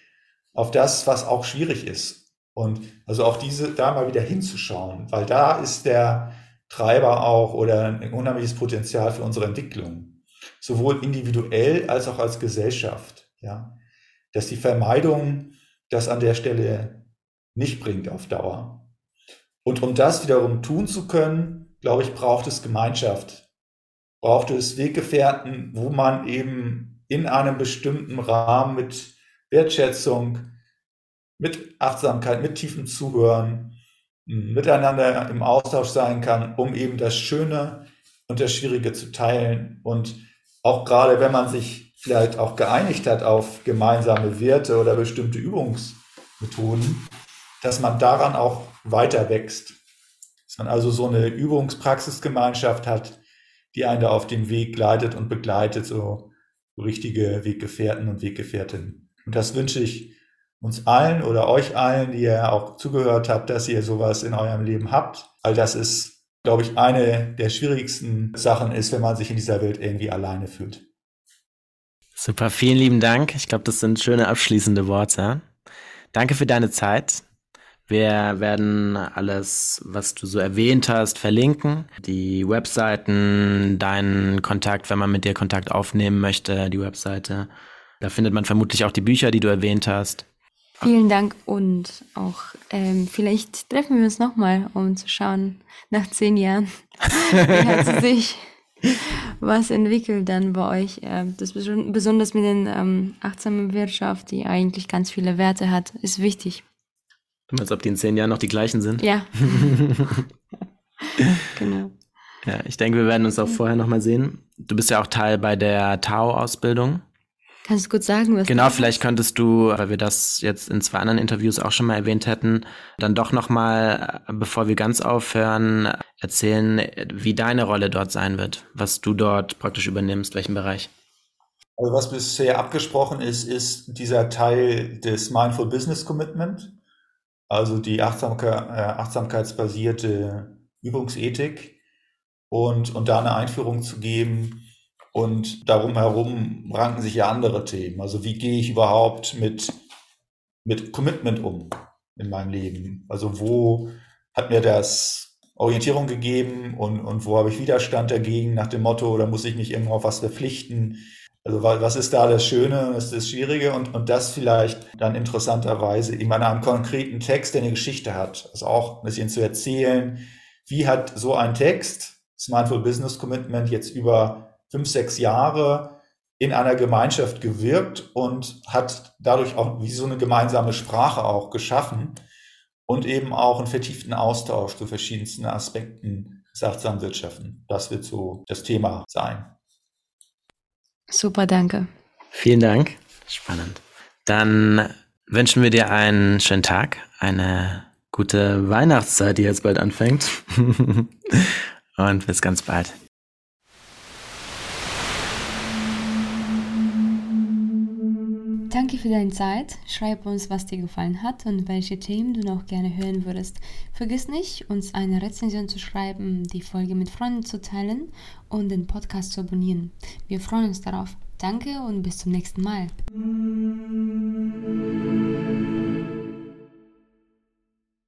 auf das, was auch schwierig ist. Und also auch diese, da mal wieder hinzuschauen, weil da ist der Treiber auch oder ein unheimliches Potenzial für unsere Entwicklung. Sowohl individuell als auch als Gesellschaft, ja. Dass die Vermeidung das an der Stelle nicht bringt auf Dauer. Und um das wiederum tun zu können, glaube ich, braucht es Gemeinschaft. Braucht es Weggefährten, wo man eben in einem bestimmten Rahmen mit Wertschätzung, mit Achtsamkeit, mit tiefem Zuhören, miteinander im Austausch sein kann, um eben das Schöne und das Schwierige zu teilen. Und auch gerade wenn man sich vielleicht auch geeinigt hat auf gemeinsame Werte oder bestimmte Übungsmethoden, dass man daran auch weiter wächst. Dass man also so eine Übungspraxisgemeinschaft hat, die einen da auf dem Weg leitet und begleitet, so richtige Weggefährten und Weggefährtinnen. Und das wünsche ich uns allen oder euch allen, die ihr auch zugehört habt, dass ihr sowas in eurem Leben habt. Weil das ist, glaube ich, eine der schwierigsten Sachen ist, wenn man sich in dieser Welt irgendwie alleine fühlt. Super, vielen lieben Dank. Ich glaube, das sind schöne abschließende Worte. Danke für deine Zeit. Wir werden alles, was du so erwähnt hast, verlinken. Die Webseiten, deinen Kontakt, wenn man mit dir Kontakt aufnehmen möchte, die Webseite. Da findet man vermutlich auch die Bücher, die du erwähnt hast. Vielen Dank und auch ähm, vielleicht treffen wir uns nochmal, um zu schauen, nach zehn Jahren, wie hat sich was entwickelt dann bei euch. Äh, das besonders mit den ähm, achtsamen Wirtschaft, die eigentlich ganz viele Werte hat, ist wichtig. Du meinst, ob die in zehn Jahren noch die gleichen sind? Ja. genau. Ja, ich denke, wir werden uns auch vorher nochmal sehen. Du bist ja auch Teil bei der Tao-Ausbildung. Kannst du kurz sagen, was Genau, vielleicht könntest du, weil wir das jetzt in zwei anderen Interviews auch schon mal erwähnt hätten, dann doch nochmal, bevor wir ganz aufhören, erzählen, wie deine Rolle dort sein wird, was du dort praktisch übernimmst, welchen Bereich. Also was bisher abgesprochen ist, ist dieser Teil des Mindful Business Commitment, also die äh, achtsamkeitsbasierte Übungsethik und, und da eine Einführung zu geben, und darum herum ranken sich ja andere Themen. Also wie gehe ich überhaupt mit, mit Commitment um in meinem Leben? Also wo hat mir das Orientierung gegeben und, und wo habe ich Widerstand dagegen nach dem Motto, oder muss ich mich irgendwo auf was verpflichten? Also was ist da das Schöne, was ist das Schwierige und, und das vielleicht dann interessanterweise in einem konkreten Text, der eine Geschichte hat. Also auch ein bisschen zu erzählen, wie hat so ein Text, das Mindful Business Commitment, jetzt über fünf, sechs Jahre in einer Gemeinschaft gewirkt und hat dadurch auch wie so eine gemeinsame Sprache auch geschaffen und eben auch einen vertieften Austausch zu verschiedensten Aspekten des achtsamen Wirtschaften. Das wird so das Thema sein. Super, danke. Vielen Dank. Spannend. Dann wünschen wir dir einen schönen Tag, eine gute Weihnachtszeit, die jetzt bald anfängt. und bis ganz bald. danke für deine Zeit. Schreib uns, was dir gefallen hat und welche Themen du noch gerne hören würdest. Vergiss nicht, uns eine Rezension zu schreiben, die Folge mit Freunden zu teilen und den Podcast zu abonnieren. Wir freuen uns darauf. Danke und bis zum nächsten Mal.